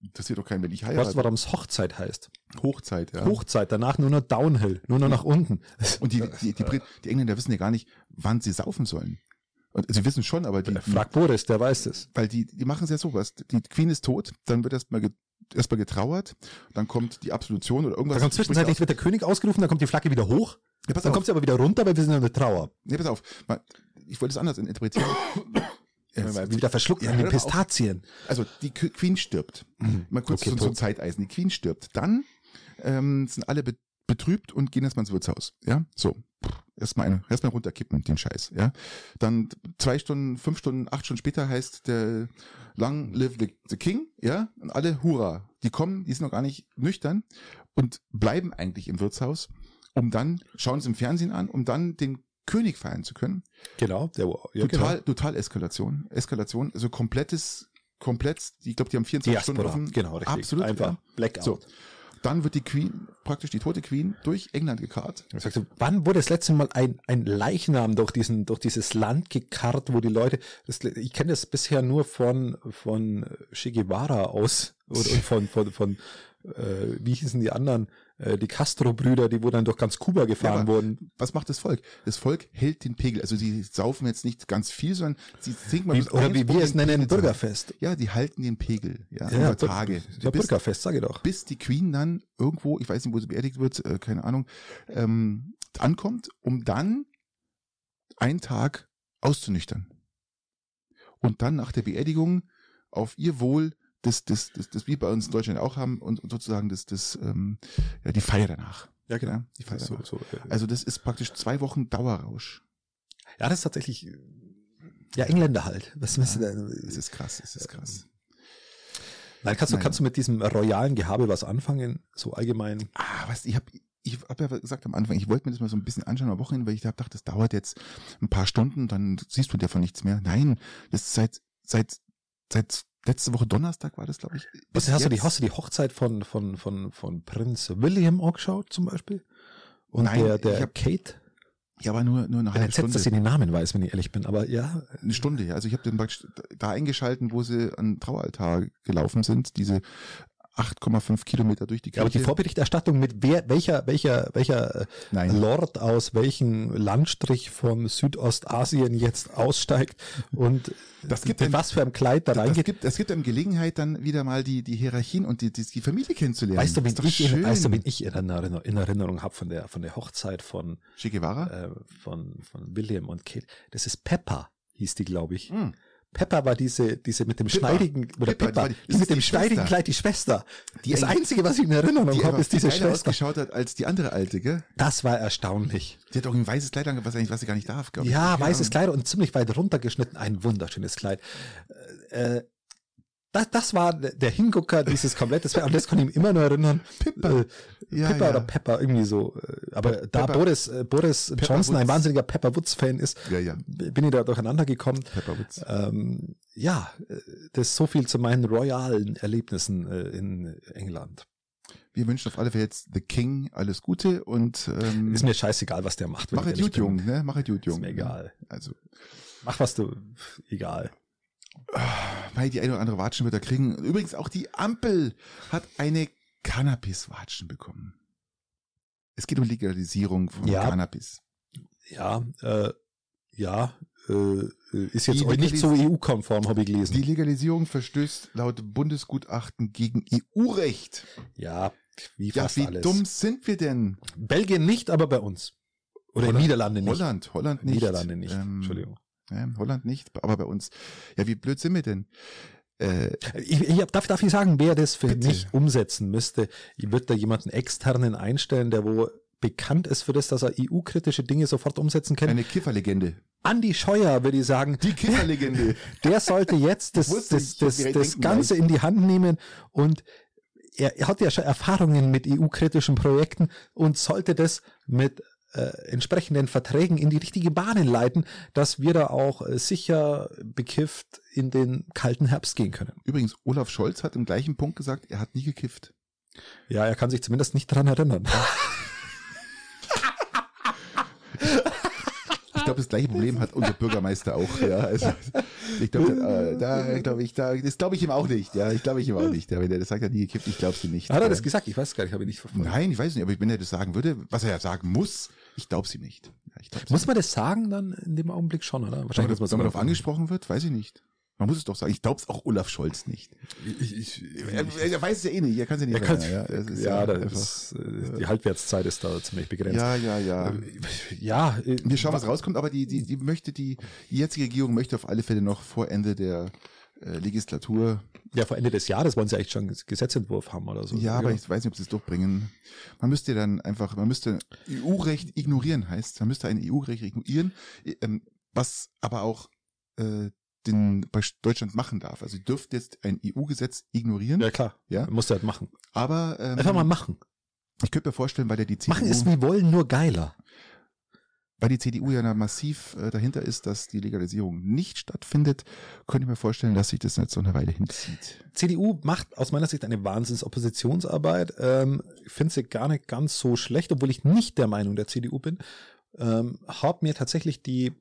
Interessiert doch keinen, wenn ich Weißt du, heirate. warum es Hochzeit heißt? Hochzeit, ja. Hochzeit, danach nur noch Downhill, nur noch nach unten. Und die, die, die, die Engländer wissen ja gar nicht, wann sie saufen sollen. Und sie wissen schon, aber die, die Frag Boris, der weiß es. weil die, die machen es ja so was. Die Queen ist tot, dann wird erstmal erstmal getrauert, dann kommt die Absolution oder irgendwas. Dann kommt zwischenzeitlich wird der König ausgerufen, dann kommt die Flagge wieder hoch, ja, pass dann auf, kommt sie aber wieder runter, weil wir sind in der Trauer. nee, pass auf. Ich wollte es anders interpretieren. Wir wieder verschluckt Ja, an die hör doch auf. Pistazien. Also die Qu- Queen stirbt. Mal kurz Okay, zum, zum tot. Zeiteisen. Die Queen stirbt. Dann ähm, sind alle betrübt und gehen erstmal ins Wirtshaus. Ja, so. Erstmal eine, erstmal runterkippen, den Scheiß. Ja, dann zwei Stunden, fünf Stunden, acht Stunden später heißt der Long Live the, the King. Ja, und alle Hurra. Die kommen, die sind noch gar nicht nüchtern und bleiben eigentlich im Wirtshaus, um dann schauen sie im Fernsehen an, um dann den König feiern zu können Genau, der, ja, total, total Eskalation. Eskalation, also komplettes, komplett, ich glaube, die haben 24 Stunden Diaspora, offen. genau, richtig. Absolut. Einfach Ja. Blackout. So. Dann wird die Queen, praktisch die tote Queen, durch England gekarrt. Ich sagte, wann wurde das letzte Mal ein, ein Leichnam durch diesen, durch dieses Land gekarrt, wo die Leute, das, ich kenne das bisher nur von, von Che aus, und, und von, von, von, äh, wie hießen die anderen, äh, die Castro-Brüder, die wo dann durch ganz Kuba gefahren aber- wurden. Was macht das Volk? Das Volk hält den Pegel. Also sie saufen jetzt nicht ganz viel, sondern sie trinken mal Wie, oder wie wir es nennen. Bürgerfest. Ja, die halten den Pegel, ja, Ja, über Tage. Ja, bis, Bürgerfest, sag ich doch. bis die Queen dann irgendwo, ich weiß nicht, wo sie beerdigt wird, äh, keine Ahnung, ähm, ankommt, um dann einen Tag auszunüchtern. Und dann nach der Beerdigung auf ihr Wohl das, das, das, das wir bei uns in Deutschland auch haben und, und sozusagen das, das, ähm, ja, die Feier danach. Ja, Ja, die Feier So, danach. so, äh, Also das ist praktisch zwei Wochen Dauerrausch. ja, das ist tatsächlich, äh, ja, Engländer halt. Was Ja, müsste da, Es ist krass, es ist krass. Nein, kannst du, Naja. kannst du mit diesem royalen Gehabe was anfangen? So allgemein? Ah, was, ich habe ich hab ja gesagt am Anfang, ich wollte mir das mal so ein bisschen anschauen am Wochenende, weil ich hab gedacht, das dauert jetzt ein paar Stunden, dann siehst du davon nichts mehr. Nein, das ist seit, seit, seit letzte Woche Donnerstag war das, glaube ich. Was, hast, du die, jetzt. hast du die Hochzeit von, von, von, von Prinz William auch geschaut, zum Beispiel? Und Nein, der, der ich hab- Kate? Ja, aber nur, nur eine halbe Stunde. dass ich den Namen weiß, wenn ich ehrlich bin. Aber ja, Eine Stunde, ja. Also ich habe den praktisch da eingeschalten, wo sie an den Traualtar gelaufen sind, diese 8,5 Kilometer durch die Ja, aber die. Vorberichterstattung mit wer, welcher, welcher, welcher äh, Nein. Lord aus welchem Landstrich von Südostasien jetzt aussteigt und Das gibt ein- was für einem Kleid da reingeht. gibt, es gibt einem Gelegenheit, dann wieder mal die, die Hierarchien und die, die, die Familie kennenzulernen. Weißt du, wen ich, in, weißt du, wen ich in Erinnerung, in Erinnerung habe von der, von der Hochzeit von, Che Guevara? äh, von, von William und Kate? Das ist Pepper, hieß die, glaube ich. Hm. Pepper war diese, diese mit dem Pippa. schneidigen, oder Pippa, Pippa, die- die, mit dem schneidigen. Kleid, die Schwester. Die das Einzige, was ich in Erinnerung habe, ist diese Schwester. ausgeschaut hat als die andere alte, gell? Das war erstaunlich. Die hat auch ein weißes Kleid angehabt, was, eigentlich- was sie gar nicht darf, glaube ich. Ja, weißes. Kleid und ziemlich weit runtergeschnitten. Ein wunderschönes Kleid. Äh, äh, das, das war der Hingucker dieses komplettes und das kann ich ihm immer nur erinnern. Pippa. Äh, Ja, Pippa ja. oder Pepper, irgendwie so. Äh, Aber da Pepper- Boris, äh, Boris Johnson ein Woods. wahnsinniger Pepper Woods-Fan ist, Ja, bin ich da durcheinander gekommen. Pepperwitz. Ähm, ja, das ist so viel zu meinen royalen Erlebnissen äh, in England. Wir wünschen auf alle Fälle jetzt The King alles Gute und ähm, Ist mir scheißegal, was der macht. mach es gut, Jung, ne? Mach es gut, Jung. Ist mir egal. Also, Mach was du, egal. Weil die eine oder andere Watschen wird er kriegen. Übrigens auch die Ampel hat eine Cannabis-Watschen bekommen. Es geht um Legalisierung von Ja. Cannabis. Ja, äh, ja, äh, ist jetzt nicht so EU-konform, habe ich gelesen. Die Legalisierung verstößt laut Bundesgutachten gegen EU-Recht. ja, wie Ja, fast wie alles. dumm sind wir denn? Belgien nicht, aber bei uns. Oder in Holland- Niederlande nicht. Holland, Holland nicht. Niederlande nicht. Ähm, Entschuldigung. Ja, Holland nicht, aber bei uns. Ja, wie blöd sind wir denn? Äh, Ich, ich darf, darf ich sagen, wer das für Bitte. mich umsetzen müsste? Ich würde da jemanden externen einstellen, der wo bekannt ist für das, dass er EU-kritische Dinge sofort umsetzen kann. eine Kifferlegende. Andi Scheuer würde ich sagen, Die Kifferlegende. [laughs] der sollte jetzt das, das, das, das denken Ganze in die Hand nehmen und er hat ja schon Erfahrungen mit EU-kritischen Projekten und sollte das mit äh, entsprechenden Verträgen in die richtige Bahnen leiten, dass wir da auch äh, sicher bekifft in den kalten Herbst gehen können. Übrigens, Olaf Scholz hat im gleichen Punkt gesagt, er hat nie gekifft. Ja, er kann sich zumindest nicht dran erinnern. [laughs] glaube, das gleiche Problem hat unser Bürgermeister auch. Ja, also, ich glaube, äh, da glaube ich, da, das glaube ich ihm auch nicht. Ja, ich glaube ich ihm auch nicht. Ja, wenn er das sagt, hat nie gekifft, ich glaube sie nicht. Hat er das gesagt? Ich weiß gar nicht, habe ich nicht verfolgt. Nein, ich weiß nicht, aber wenn er das sagen würde, was er ja sagen muss, ich glaube sie nicht. Ja, ich glaub's Muss man das sagen dann in dem Augenblick schon, oder? Wahrscheinlich wenn man darauf angesprochen wird, weiß ich nicht. Man muss es doch sagen. Ich glaube es auch Olaf Scholz nicht. Ich, ich, Er, er weiß es ja eh nicht. Er kann es ja nicht er kann, ja, es ist ja, da einfach- ist, äh, die Halbwertszeit ist da ziemlich begrenzt. ja, ja, ja. Äh, ja, äh, Wir schauen, was rauskommt, aber die, die, die möchte, die, die jetzige Regierung möchte auf alle Fälle noch vor Ende der äh, Legislatur. ja, vor Ende des Jahres wollen sie eigentlich schon einen Gesetzentwurf haben oder so. Ja, aber ich weiß nicht, ob sie es durchbringen. Man müsste dann einfach, man müsste EU-Recht ignorieren, heißt, man müsste ein EU-Recht ignorieren, ähm, was aber auch äh, den bei Deutschland machen darf. Also ihr dürft jetzt ein EU-Gesetz ignorieren, ja klar, Ja. musst du halt machen. aber ähm, Einfach mal machen. ich könnte mir vorstellen, weil ja die CDU, Machen ist wie wollen, nur geiler. weil die CDU ja massiv äh, dahinter ist, dass die Legalisierung nicht stattfindet, könnte ich mir vorstellen, dass sich das jetzt so eine Weile hinzieht. CDU macht aus meiner Sicht eine Wahnsinns-Oppositionsarbeit. Ähm, ich finde sie gar nicht ganz so schlecht, obwohl ich nicht der Meinung der CDU bin. Ähm, hab mir tatsächlich die,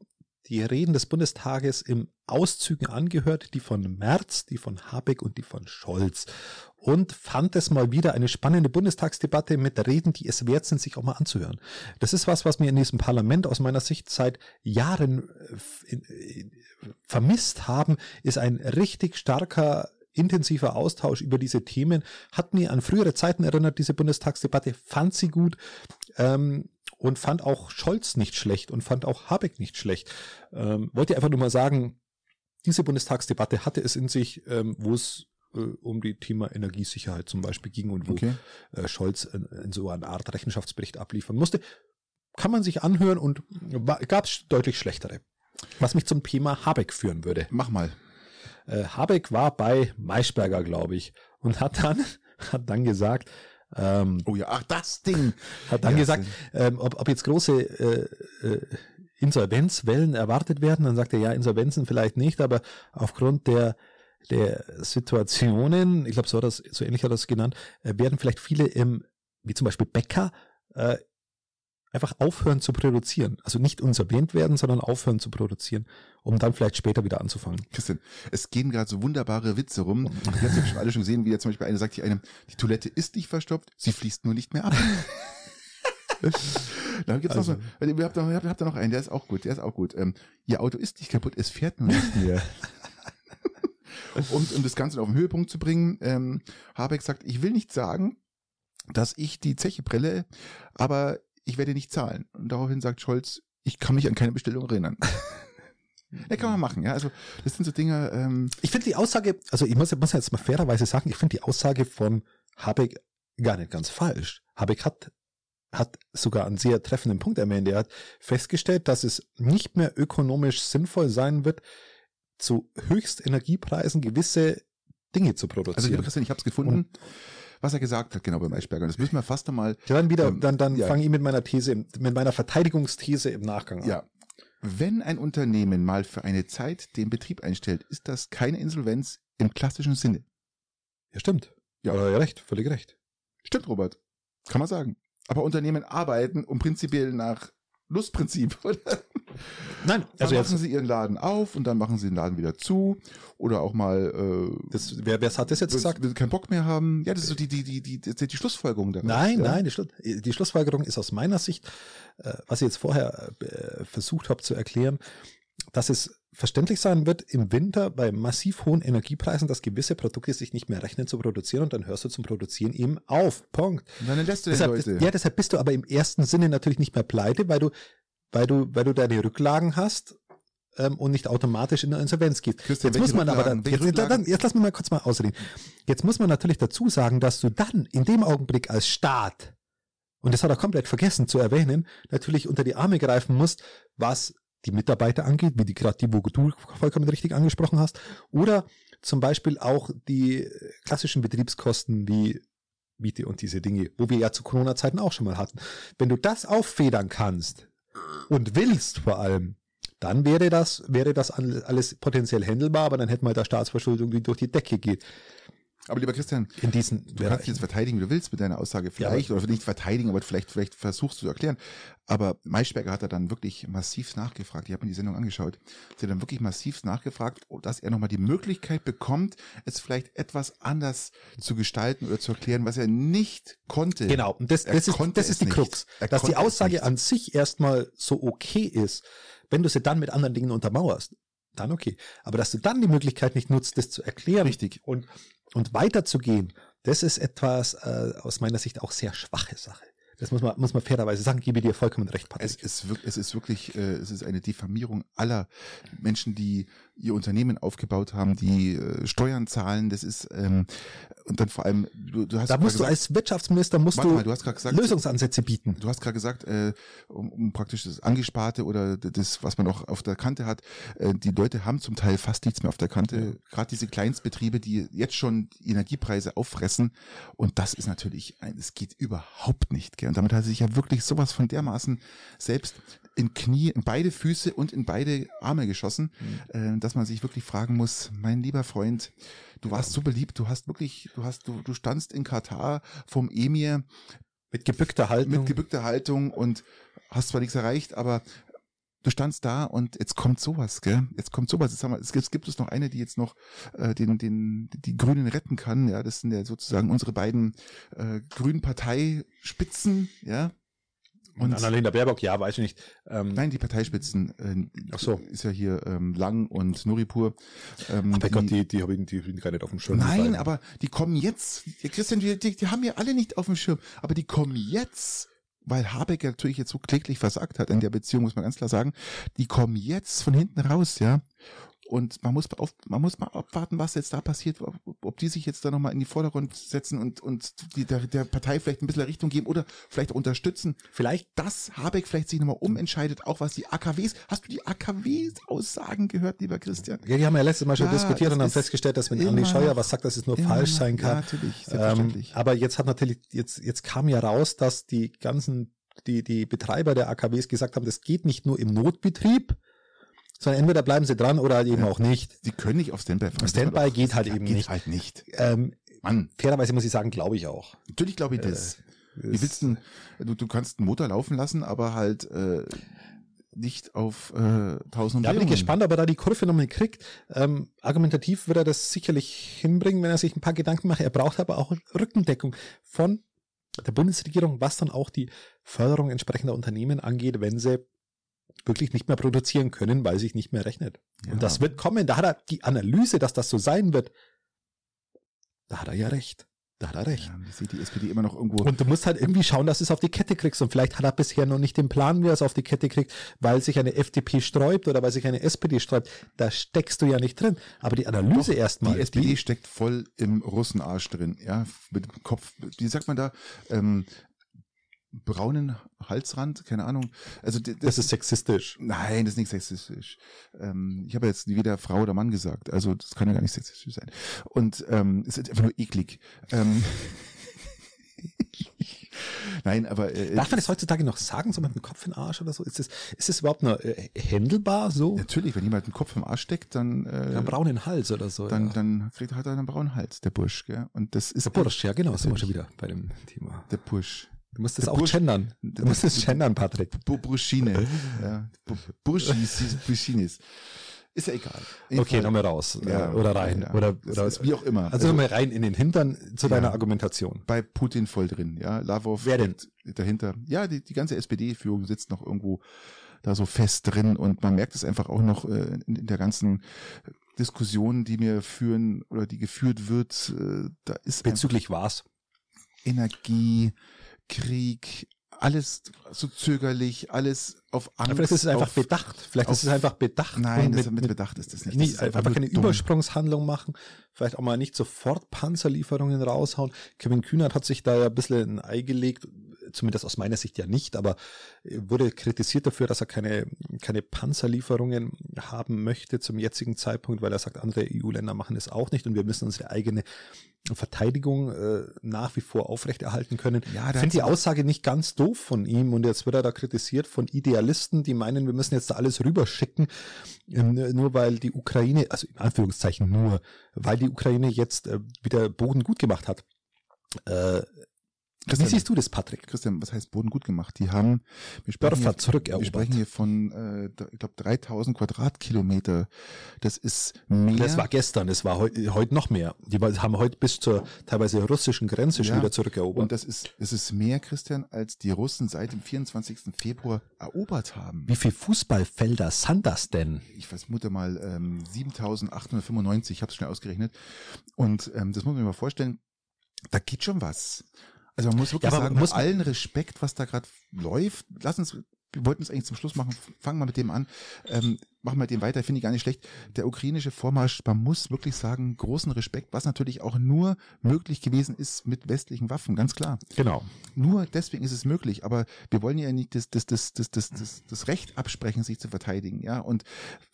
die Reden des Bundestages im Auszügen angehört, die von Merz, die von Habeck und die von Scholz. Und fand es mal wieder eine spannende Bundestagsdebatte mit Reden, die es wert sind, sich auch mal anzuhören. Das ist was, was wir in diesem Parlament aus meiner Sicht seit Jahren äh, in, vermisst haben, ist ein richtig starker intensiver Austausch über diese Themen. Hat mir an frühere Zeiten erinnert, diese Bundestagsdebatte, fand sie gut ähm, und fand auch Scholz nicht schlecht und fand auch Habeck nicht schlecht. Ähm, wollte einfach nur mal sagen, diese Bundestagsdebatte hatte es in sich, ähm, wo es äh, um die Thema Energiesicherheit zum Beispiel ging und wo Okay. äh, Scholz in, in so eine Art Rechenschaftsbericht abliefern musste. Kann man sich anhören und gab es deutlich schlechtere. Was mich zum Thema Habeck führen würde. Mach mal. Äh, Habeck war bei Maischberger, glaube ich, und hat dann, [laughs] hat dann gesagt, ähm, Oh ja, ach, das Ding. hat dann Ja, gesagt, ähm, ob, ob jetzt große äh, äh, Insolvenzwellen erwartet werden. Dann sagt er, ja, Insolvenzen vielleicht nicht, aber aufgrund der der Situationen, ich glaube, so, hat das, so ähnlich hat er das genannt, äh, werden vielleicht viele im, wie zum Beispiel Bäcker, äh, einfach aufhören zu produzieren. Also nicht insolvent werden, sondern aufhören zu produzieren, um dann vielleicht später wieder anzufangen. Christian, es gehen gerade so wunderbare Witze rum. Ihr habt ja schon alle schon gesehen, wie jetzt zum Beispiel einer sagt hier einem, die Toilette ist nicht verstopft, sie fließt nur nicht mehr ab. [laughs] da gibt's Also. noch so, ihr habt, noch, ihr habt, da noch einen, der ist auch gut, der ist auch gut. Ähm, ihr Auto ist nicht kaputt, es fährt nur nicht mehr. [laughs] Und um das Ganze auf den Höhepunkt zu bringen, ähm, Habeck sagt, ich will nicht sagen, dass ich die Zeche prelle, aber ich werde nicht zahlen. Und daraufhin sagt Scholz, ich kann mich an keine Bestellung erinnern. [laughs] ja, kann man machen, ja. Also das sind so Dinge, ähm, Ich finde die Aussage, also ich muss, muss jetzt mal fairerweise sagen, ich finde die Aussage von Habeck gar nicht ganz falsch. Habeck hat, hat sogar einen sehr treffenden Punkt erwähnt. Er hat festgestellt, dass es nicht mehr ökonomisch sinnvoll sein wird, zu Höchstenergiepreisen gewisse Dinge zu Also produzieren. Christian, ich habe es gefunden, was er gesagt hat, genau beim Eisberger. Und das müssen wir fast einmal, ja, dann wieder, ähm, dann, dann ja. fange ich mit meiner These, mit meiner Verteidigungsthese im Nachgang an. ja. Wenn ein Unternehmen mal für eine Zeit den Betrieb einstellt, ist das keine Insolvenz im klassischen Sinne. ja stimmt. Ja. Ja, ja, recht, völlig recht. Stimmt, Robert. Kann man sagen. Aber Unternehmen arbeiten um prinzipiell nach Lustprinzip, [laughs] oder? Nein, Dann also machen sie ihren Laden auf und dann machen sie den Laden wieder zu. Oder auch mal, äh, das, wer, wer hat das jetzt gesagt? sie keinen Bock mehr haben. Ja, das ist so die, die, die, die, die, die Schlussfolgerung daraus. Nein, ja? nein, die, Schlu die Schlussfolgerung ist aus meiner Sicht, äh, was ich jetzt vorher äh, versucht habe zu erklären, dass es verständlich sein wird im Winter bei massiv hohen Energiepreisen, dass gewisse Produkte sich nicht mehr rechnen zu produzieren und dann hörst du zum Produzieren eben auf. Punkt. Und dann lässt du den Deshalb, Leute. ja, deshalb bist du aber im ersten Sinne natürlich nicht mehr pleite, weil du, weil du, weil du deine Rücklagen hast ähm, und nicht automatisch in eine Insolvenz gehst. Christian, jetzt muss man aber Rücklagen? dann, Welche jetzt, dann, jetzt lass mich mal kurz mal ausreden. Jetzt muss man natürlich dazu sagen, dass du dann in dem Augenblick als Staat und das hat er komplett vergessen zu erwähnen, natürlich unter die Arme greifen musst, was die Mitarbeiter angeht, wie die gerade die, wo du vollkommen richtig angesprochen hast, oder zum Beispiel auch die klassischen Betriebskosten wie Miete und diese Dinge, wo wir ja zu Corona-Zeiten auch schon mal hatten. Wenn du das auffedern kannst und willst vor allem, dann wäre das, wäre das alles potenziell händelbar, aber dann hätten wir halt eine Staatsverschuldung, die durch die Decke geht. Aber lieber Christian, In diesen du kannst dich jetzt verteidigen, wie du willst mit deiner Aussage vielleicht, Ja, oder nicht verteidigen, aber vielleicht, vielleicht versuchst du zu erklären. Aber Maischberger hat er dann wirklich massiv nachgefragt. Ich habe mir die Sendung angeschaut. Sie hat dann wirklich massiv nachgefragt, dass er nochmal die Möglichkeit bekommt, es vielleicht etwas anders zu gestalten oder zu erklären, was er nicht konnte. Genau, und das, das, ist, das ist die nicht. Krux. Er Dass die Aussage an sich erstmal so okay ist, wenn du sie dann mit anderen Dingen untermauerst, dann okay. Aber dass du dann die Möglichkeit nicht nutzt, das zu erklären Richtig. und, und weiterzugehen, das ist etwas äh, aus meiner Sicht auch sehr schwache Sache. Das muss man, muss man fairerweise sagen, gebe dir vollkommen recht, Es Patrick. ist, wirklich, es ist wirklich, äh, es ist eine Diffamierung aller Menschen, die ihr Unternehmen aufgebaut haben, die äh, Steuern zahlen. Das ist ähm, und dann vor allem, du, du hast da musst du gesagt, als Wirtschaftsminister musst du, mal, du gesagt- Lösungsansätze bieten. Du hast gerade gesagt, äh, um, um praktisch das Angesparte oder das, was man auch auf der Kante hat, äh, die Leute haben zum Teil fast nichts mehr auf der Kante. Gerade diese Kleinstbetriebe, die jetzt schon Energiepreise auffressen. Und das ist natürlich, es geht überhaupt nicht. Gell? Und damit hat er sich ja wirklich sowas von dermaßen selbst in Knie, in beide Füße und in beide Arme geschossen, äh, dass man sich wirklich fragen muss, mein lieber Freund, du warst so beliebt, du hast wirklich, du hast, du, du standst in Katar vom Emir, Mit gebückter Haltung. mit gebückter Haltung und hast zwar nichts erreicht, aber du standst da und jetzt kommt sowas, gell? Jetzt kommt sowas. Jetzt haben wir, es gibt, es gibt es noch eine, die jetzt noch äh, den, den, die Grünen retten kann. Ja, das sind ja sozusagen unsere beiden äh, grünen Parteispitzen, ja. Und Annalena Baerbock, ja, weiß ich nicht. Ähm, Nein, die Parteispitzen äh, Ach so. ist ja hier ähm, Lang und Nuripur. Ähm, bei Gott, die, die habe ich, die bin gar nicht auf dem Schirm. die Nein, aber die kommen jetzt, ja, Christian, die, die, die haben ja alle nicht auf dem Schirm, aber die kommen jetzt, weil Habeck ja natürlich jetzt so kläglich versagt hat in der Beziehung, muss man ganz klar sagen, die kommen jetzt von hinten raus, ja. Und man muss, auf, man muss mal abwarten, was jetzt da passiert, ob, ob die sich jetzt da nochmal in die Vordergrund setzen und, und die, der, der Partei vielleicht ein bisschen Richtung geben oder vielleicht unterstützen. Vielleicht Dass Habeck vielleicht sich nochmal umentscheidet, auch was die AKWs, hast du die AKW-Aussagen gehört, lieber Christian? Ja, die haben ja letztes Mal schon Ja, diskutiert und haben festgestellt, dass wenn Andi Scheuer was sagt, dass es nur falsch sein ja, kann. natürlich, ähm, selbstverständlich. aber jetzt hat natürlich, jetzt, jetzt kam ja raus, dass die ganzen, die, die Betreiber der AKWs gesagt haben, das geht nicht nur im Notbetrieb, sondern entweder bleiben sie dran oder halt eben Ja. auch nicht. Die können nicht auf Standby fahren. Standby geht halt eben geht nicht. halt nicht. Ähm, Mann, fairerweise muss ich sagen, glaube ich auch. natürlich glaube ich das. Wie willst du, du, du kannst einen Motor laufen lassen, aber halt äh, nicht auf äh, tausend Ja, bin ich Umdrehungen. gespannt, ob er da die Kurve nochmal kriegt. Ähm, argumentativ wird er das sicherlich hinbringen, wenn er sich ein paar Gedanken macht. Er braucht aber auch Rückendeckung von der Bundesregierung, was dann auch die Förderung entsprechender Unternehmen angeht, wenn sie wirklich nicht mehr produzieren können, weil sich nicht mehr rechnet. Ja. Und das wird kommen. Da hat er die Analyse, dass das so sein wird. Da hat er ja recht. Da hat er recht. Ja, ich sehe die SPD immer noch irgendwo. Und du musst halt irgendwie schauen, dass du es auf die Kette kriegst. Und vielleicht hat er bisher noch nicht den Plan, wie er es auf die Kette kriegt, weil sich eine FDP sträubt oder weil sich eine SPD sträubt. Da steckst du ja nicht drin. Aber die Analyse erstmal. die SPD steckt voll im Russenarsch drin, ja, mit dem Kopf, wie sagt man da, ähm, braunen Halsrand, keine Ahnung. Also d- das ist sexistisch. Nein, das ist nicht sexistisch. Ähm, ich habe jetzt weder Frau oder Mann gesagt, also das kann ja gar nicht sexistisch sein. Und ähm, es ist einfach nur eklig. Ähm, [laughs] Nein, aber äh, Darf man das heutzutage noch sagen, so mit dem Kopf in den Arsch oder so? Ist das, ist das überhaupt noch äh, händelbar so? natürlich, wenn jemand einen Kopf im Arsch steckt, dann äh, Einen braunen Hals oder so. dann, ja. dann kriegt hat er einen braunen Hals, der Bursch, gell? Und das ist der Bursch, ja genau, sind wir schon wieder bei dem Thema. Der Bursch. Du musst es auch Bursch, gendern. Du musst es gendern, Patrick. Bruschine. ja. Burschis. Ist ja egal. Okay, nochmal raus. Ja, oder rein. Ja, oder, oder ist wie auch immer. Also, also nochmal rein in den Hintern zu ja, deiner Argumentation. Bei Putin voll drin, ja. Lavrov. Wer denn? Dahinter. Ja, die, die ganze SPD-Führung sitzt noch irgendwo da so fest drin und man merkt es einfach auch noch äh, in, in der ganzen Diskussion, die mir führen oder die geführt wird. Äh, da ist bezüglich was? Energie, Krieg, alles so zögerlich, alles auf Angst. vielleicht ist es einfach bedacht. Vielleicht auf, ist es einfach bedacht. Nein, mit, mit, Bedacht ist das nicht. nicht das einfach keine dumm. Übersprungshandlung machen. Vielleicht auch mal nicht sofort Panzerlieferungen raushauen. Kevin Kühnert hat sich da ja ein bisschen ein Ei gelegt, zumindest aus meiner Sicht ja nicht, aber wurde kritisiert dafür, dass er keine, keine Panzerlieferungen haben möchte zum jetzigen Zeitpunkt, weil er sagt, andere EU-Länder machen es auch nicht und wir müssen unsere eigene Verteidigung äh, nach wie vor aufrechterhalten können. Ja, ich finde die Aussage nicht ganz doof von ihm und jetzt wird er da kritisiert von Idealisten, die meinen, wir müssen jetzt da alles rüberschicken, äh, nur weil die Ukraine, also in Anführungszeichen nur, weil die Ukraine jetzt äh, wieder Boden gut gemacht hat. Äh, Christian, Wie siehst du das, Patrick? Christian, was heißt Boden gut gemacht? Die haben, wir sprechen, Dörfer zurückerobert. wir sprechen hier von, äh, ich glaube, 3000 Quadratkilometer. Das ist mehr. Das war gestern, es war heute heut noch mehr. Die haben heute bis zur teilweise russischen Grenze ja, wieder zurückerobert. Und das ist, es ist mehr, Christian, als die Russen seit dem 24. Februar erobert haben. Wie viel Fußballfelder sind das denn? Ich vermute mal ähm, 7895, ich habe es schnell ausgerechnet. Und ähm, das muss man sich mal vorstellen, da geht schon was. Also man muss wirklich ja, sagen, muss allen Respekt, was da gerade läuft. Lass uns, wir wollten es eigentlich zum Schluss machen, fangen wir mit dem an. Ähm, machen wir den weiter, finde ich gar nicht schlecht. Der ukrainische Vormarsch, man muss wirklich sagen, großen Respekt, was natürlich auch nur möglich gewesen ist mit westlichen Waffen, ganz klar. Genau. Nur deswegen ist es möglich, aber wir wollen ja nicht das, das, das, das, das, das, das Recht absprechen, sich zu verteidigen, ja. Und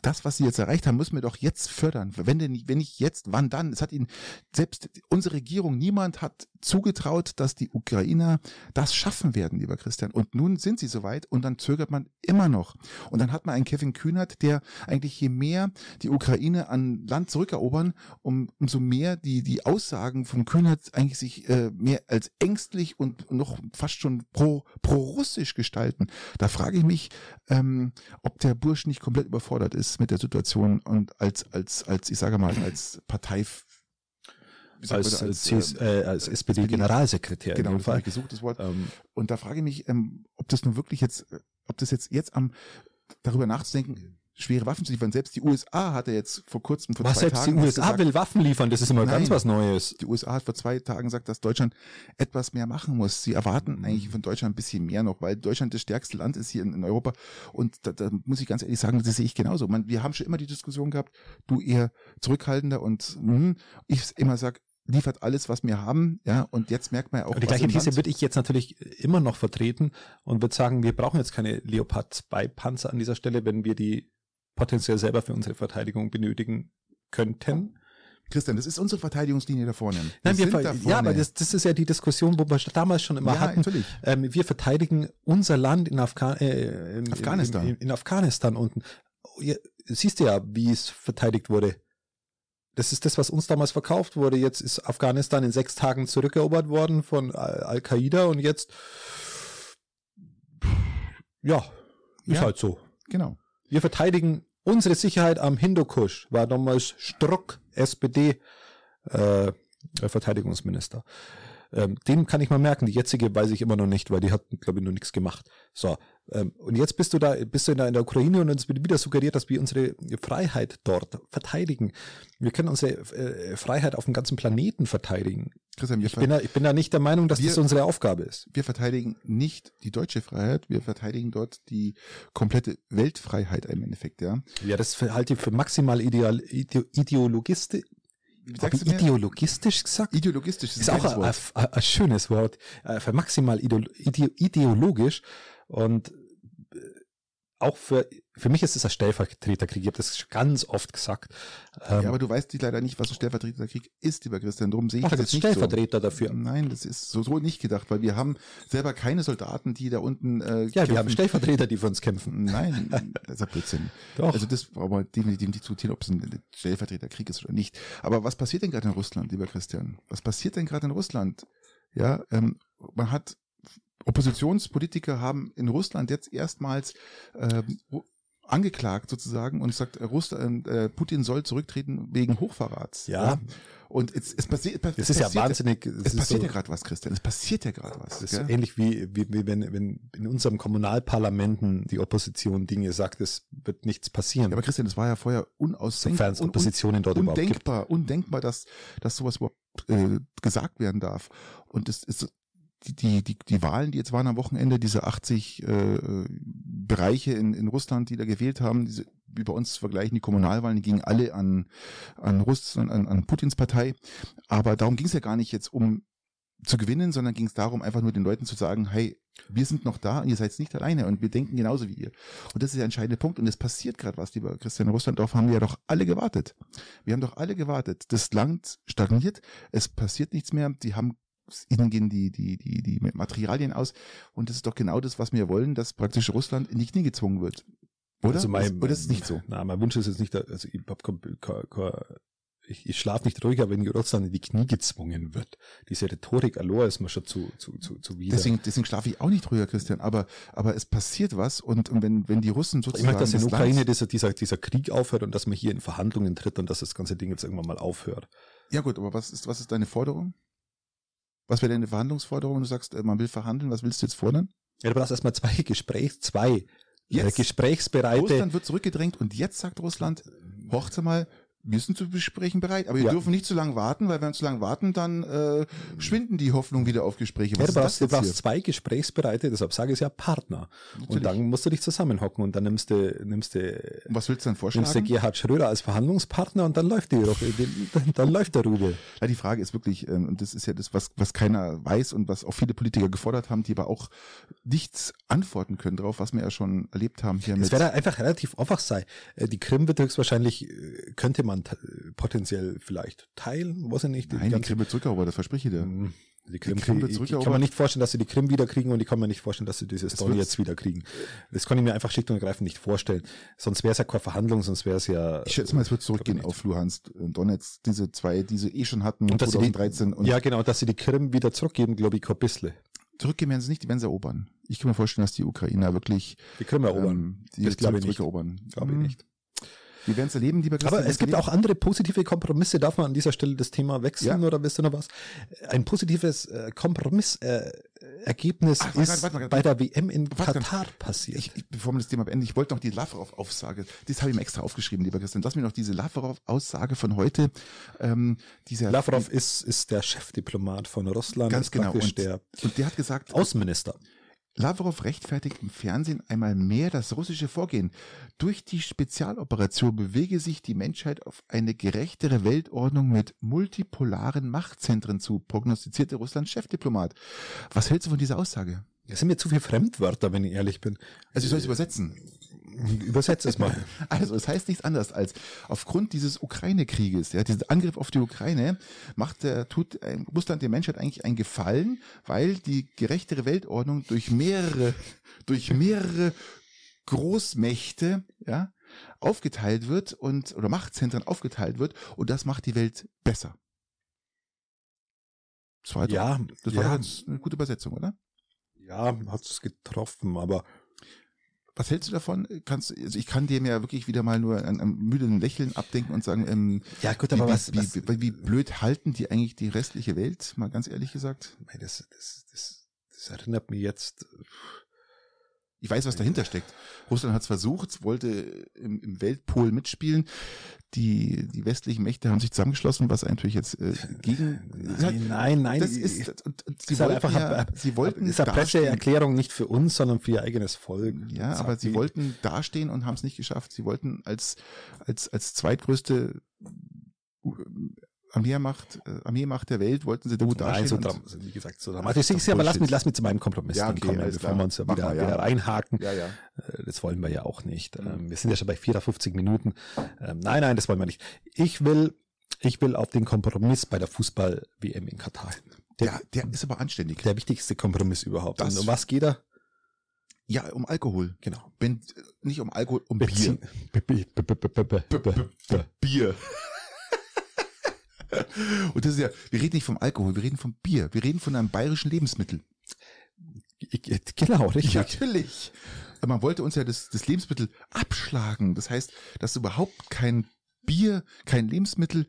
das, was sie jetzt erreicht haben, müssen wir doch jetzt fördern. Wenn denn, wenn nicht jetzt, wann dann? Es hat ihnen selbst unsere Regierung, niemand hat zugetraut, dass die Ukrainer das schaffen werden, lieber Christian. Und nun sind sie soweit und dann zögert man immer noch. Und dann hat man einen Kevin Kühnert, der eigentlich je mehr die Ukraine an Land zurückerobern, um, umso mehr die, die Aussagen von Kühnert eigentlich sich äh, mehr als ängstlich und noch fast schon pro, pro-russisch gestalten. Da frage ich mich, ähm, ob der Bursch nicht komplett überfordert ist mit der Situation und als, als, als, ich sage mal, als Partei als, als, CS, äh, als SPD-Generalsekretär. Genau, in Fall. gesuchtes Wort. Ähm, und da frage ich mich, ähm, ob das nun wirklich jetzt, ob das jetzt jetzt am darüber nachzudenken, schwere Waffen zu liefern. Selbst die USA hat er jetzt vor kurzem, vor was zwei selbst Tagen. Die USA gesagt, will Waffen liefern, das ist immer nein, ganz was Neues. Die USA hat vor zwei Tagen gesagt, dass Deutschland etwas mehr machen muss. Sie erwarten eigentlich von Deutschland ein bisschen mehr noch, weil Deutschland das stärkste Land ist hier in, in Europa. Und da, da muss ich ganz ehrlich sagen, das sehe ich genauso. Man, wir haben schon immer die Diskussion gehabt, du eher zurückhaltender und mh, ich immer sag, liefert alles, was wir haben, ja, und jetzt merkt man ja auch. Und die gleiche These würde ich jetzt natürlich immer noch vertreten und würde sagen, wir brauchen jetzt keine Leopard 2 Panzer an dieser Stelle, wenn wir die potenziell selber für unsere Verteidigung benötigen könnten. Christian, das ist unsere Verteidigungslinie da vorne. Nein, wir, da vorne. ja, aber das, das ist ja die Diskussion, wo wir damals schon immer ja, hatten. Natürlich. Ähm, wir verteidigen unser Land in, Afga äh, in Afghanistan. In, in, in Afghanistan unten. Ja, siehst du ja, wie es verteidigt wurde. Das ist das, was uns damals verkauft wurde. Jetzt ist Afghanistan in sechs Tagen zurückerobert worden von Al-Qaida und jetzt, ja, ist ja, halt so. Genau. Wir verteidigen unsere Sicherheit am Hindukusch, war damals Struck, SPD, äh, Verteidigungsminister. Ähm, den kann ich mal merken. Die jetzige weiß ich immer noch nicht, weil die hat, glaube ich, noch nichts gemacht. So, und jetzt bist du da, bist du in der, in der Ukraine und uns wird wieder suggeriert, dass wir unsere Freiheit dort verteidigen. Wir können unsere äh, Freiheit auf dem ganzen Planeten verteidigen. Christian, ich, bin da, ich bin da nicht der Meinung, dass wir, das unsere Aufgabe ist. Wir verteidigen nicht die deutsche Freiheit, wir verteidigen dort die komplette Weltfreiheit im Endeffekt, ja. Ja, das halte ich für maximal ideal, ideologistisch, sagst du ideologistisch gesagt? Ideologistisch ist, ist auch ein, ein, ein, schönes Wort. Äh, für maximal ideologisch und äh, auch für, für mich ist es ein Stellvertreterkrieg. Ich habe das ganz oft gesagt. Ja, ähm, aber du weißt leider nicht, was ein Stellvertreterkrieg ist, lieber Christian. Darum sehe ich Ach, das, das nicht Stellvertreter so. dafür. Nein, das ist so, so nicht gedacht, weil wir haben selber keine Soldaten, die da unten äh, Ja, kämpfen. wir haben Stellvertreter, die für uns kämpfen. Nein, [laughs] das ist ein Blödsinn. Doch. Also das brauchen wir definitiv nicht diskutieren, ob es ein Stellvertreterkrieg ist oder nicht. Aber was passiert denn gerade in Russland, lieber Christian? Was passiert denn gerade in Russland? Ja, ähm, man hat Oppositionspolitiker haben in Russland jetzt erstmals äh, angeklagt sozusagen und sagt, Russland, äh, Putin soll zurücktreten wegen Hochverrats. Ja. ja. Und es, es, passi es, das ist ja wahnsinnig. Es, passiert so, ja gerade was, Christian. Es passiert ja gerade was. Das ist ja? ähnlich wie, wie, wie wenn, wenn in unserem Kommunalparlamenten die Opposition Dinge sagt, es wird nichts passieren. Ja, aber Christian, das war ja vorher unausdenkbar. Sofern Oppositionen dort undenkbar, überhaupt gibt. Undenkbar, dass, dass sowas überhaupt äh, gesagt werden darf. Und es ist die, die, die Wahlen, die jetzt waren am Wochenende, diese 80 äh, Bereiche in, in Russland, die da gewählt haben, diese, wie bei uns vergleichen, die Kommunalwahlen, die gingen alle an, an Russland, an, an Putins Partei. Aber darum ging es ja gar nicht jetzt um zu gewinnen, sondern ging es darum, einfach nur den Leuten zu sagen, hey, wir sind noch da und ihr seid nicht alleine und wir denken genauso wie ihr. Und das ist der entscheidende Punkt. Und es passiert gerade was, lieber Christian Russlanddorf, haben wir ja doch alle gewartet. Wir haben doch alle gewartet. Das Land stagniert, es passiert nichts mehr. Die haben ihnen gehen die, die, die, die Materialien aus. Und das ist doch genau das, was wir wollen, dass praktisch Russland in die Knie gezwungen wird. Oder? Also mein, Oder ist es nicht so? Na, mein Wunsch ist jetzt nicht, also ich hab ich, ich schlafe nicht ruhiger, wenn Russland in die Knie gezwungen wird. Diese Rhetorik, Aloha ist mir schon zu, zu, zu, zu wieder. Deswegen, deswegen schlafe ich auch nicht ruhiger, Christian, aber, aber es passiert was und, und wenn, wenn die Russen sozusagen. Ich möchte, dass in der Ukraine dieser, dieser, dieser Krieg aufhört und dass man hier in Verhandlungen tritt und dass das ganze Ding jetzt irgendwann mal aufhört. Ja gut, aber was ist, was ist deine Forderung? Was wäre deine Verhandlungsforderung? Du sagst, äh, man will verhandeln, was willst du jetzt fordern? Ja, du brauchst erstmal zwei [laughs] Gesprächs, zwei äh, jetzt, Gesprächsbereite. Russland wird zurückgedrängt und jetzt sagt Russland, horcht mal, wir sind zu Besprechen bereit, aber wir ja. dürfen nicht zu lange warten, weil wenn wir zu lange warten, dann äh, schwinden die Hoffnungen wieder auf Gespräche. Was ja, du brauchst, du brauchst zwei Gesprächsbereite, deshalb sage ich es ja Partner. Natürlich. Und dann musst du dich zusammenhocken und dann nimmst du, nimmst du, was willst du dann vorschlagen? Nimmst du Gerhard Schröder als Verhandlungspartner und dann läuft die, dann, dann läuft der Rubel. Ja, die Frage ist wirklich, ähm, und das ist ja das, was, was keiner weiß und was auch viele Politiker gefordert haben, die aber auch nichts antworten können drauf, was wir ja schon erlebt haben hier es wäre einfach relativ einfach sein. Äh, die Krim wird höchstwahrscheinlich, äh, könnte man potenziell potenziell vielleicht teilen, weiß ich nicht. Nein, die, die Krim wird zurückerobert, das verspreche ich dir. Mhm. Die Krim, die Krim wird zurückerobert. Ich kann mir nicht vorstellen, dass sie die Krim wiederkriegen und ich kann mir nicht vorstellen, dass sie diese Story jetzt wiederkriegen. Das kann ich mir einfach schlicht und ergreifend nicht vorstellen. Sonst wäre es ja keine Verhandlung, sonst wäre es ja... Ich schätze mal, es wird zurückgehen auf Luhansk und Donetsk, diese zwei, die sie eh schon hatten und 2013. Die, und ja, genau, dass sie die Krim wieder zurückgeben, glaube ich, kein bisschen. Zurückgehen werden sie nicht, die werden sie erobern. Ich kann mir vorstellen, dass die Ukrainer wirklich... Die Krim erobern. Ähm, die das glaube ich nicht. Erobern. Glaube ich nicht. Wir werden es erleben, lieber Christian. Aber es gibt auch andere positive Kompromisse. Darf man an dieser Stelle das Thema wechseln ja. oder wisst ihr noch was? Ein positives äh, Kompromissergebnis äh, ist warte, warte, warte, bei der WM in Katar passiert. Ich, ich, bevor wir das Thema beenden, ich wollte noch die Lavrov-Aussage, das habe ich mir extra aufgeschrieben, lieber Christian. Lass mir noch diese Lavrov-Aussage von heute. Ähm, dieser Lavrov ist, ist der Chefdiplomat von Russland. Ganz genau. Und, der, und der hat gesagt, Außenminister. Lavrov rechtfertigt im Fernsehen einmal mehr das russische Vorgehen. Durch die Spezialoperation bewege sich die Menschheit auf eine gerechtere Weltordnung mit multipolaren Machtzentren zu, prognostizierte Russlands Chefdiplomat. Was hältst du von dieser Aussage? Das sind mir zu viele Fremdwörter, wenn ich ehrlich bin. Also ich soll es übersetzen. Übersetze es mal. [laughs] Also es heißt nichts anderes als aufgrund dieses Ukraine-Krieges, ja, dieser Angriff auf die Ukraine, macht der, tut Russland der Menschheit eigentlich einen Gefallen, weil die gerechtere Weltordnung durch mehrere, durch mehrere Großmächte, ja, aufgeteilt wird und, oder Machtzentren aufgeteilt wird und das macht die Welt besser. Das war, ja, das war ja. eine gute Übersetzung, oder? Ja, hat es getroffen, aber was hältst du davon? Kannst, also ich kann dir ja wirklich wieder mal nur an einem müden Lächeln abdenken und sagen, ähm, ja gut, aber wie, was, wie, was wie, wie, blöd halten die eigentlich die restliche Welt? Mal ganz ehrlich gesagt. Das, das, das, das erinnert mich jetzt. Ich weiß, was dahinter steckt. Russland hat es versucht, wollte im, im Weltpol mitspielen die, die westlichen Mächte haben sich zusammengeschlossen, was natürlich jetzt äh, gegen. Nein, nein, nein. Das ist, und sie wollten einfach, ja, sie wollten. Ist eine Presseerklärung nicht für uns, sondern für ihr eigenes Volk. Ja, aber sie wollten dastehen und haben es nicht geschafft. Sie wollten als, als, als zweitgrößte Armeemacht, äh, Armeemacht der Welt wollten sie da gut. Nein, so wie gesagt, so dramatisch. Ich aber lass mich, lass mich zu meinem Kompromiss ja, okay, kommen, bevor wir uns wieder, mal, ja. wieder reinhaken. Ja, ja. Äh, das wollen wir ja auch nicht. Mhm. Wir sind ja schon bei 54 Minuten. Ähm, nein, nein, das wollen wir nicht. Ich will, ich will auf den Kompromiss bei der Fußball-WM in Katar. Der, der ist aber anständig. Der wichtigste Kompromiss überhaupt. Das Und um was geht er? Ja, um Alkohol. Genau. Wenn, nicht um Alkohol, um [laughs] Bier. Bier. Und das ist ja, wir reden nicht vom Alkohol, wir reden vom Bier, wir reden von einem bayerischen Lebensmittel. Genau, richtig. Natürlich. Man wollte uns ja das, das Lebensmittel abschlagen. Das heißt, dass überhaupt kein Bier, kein Lebensmittel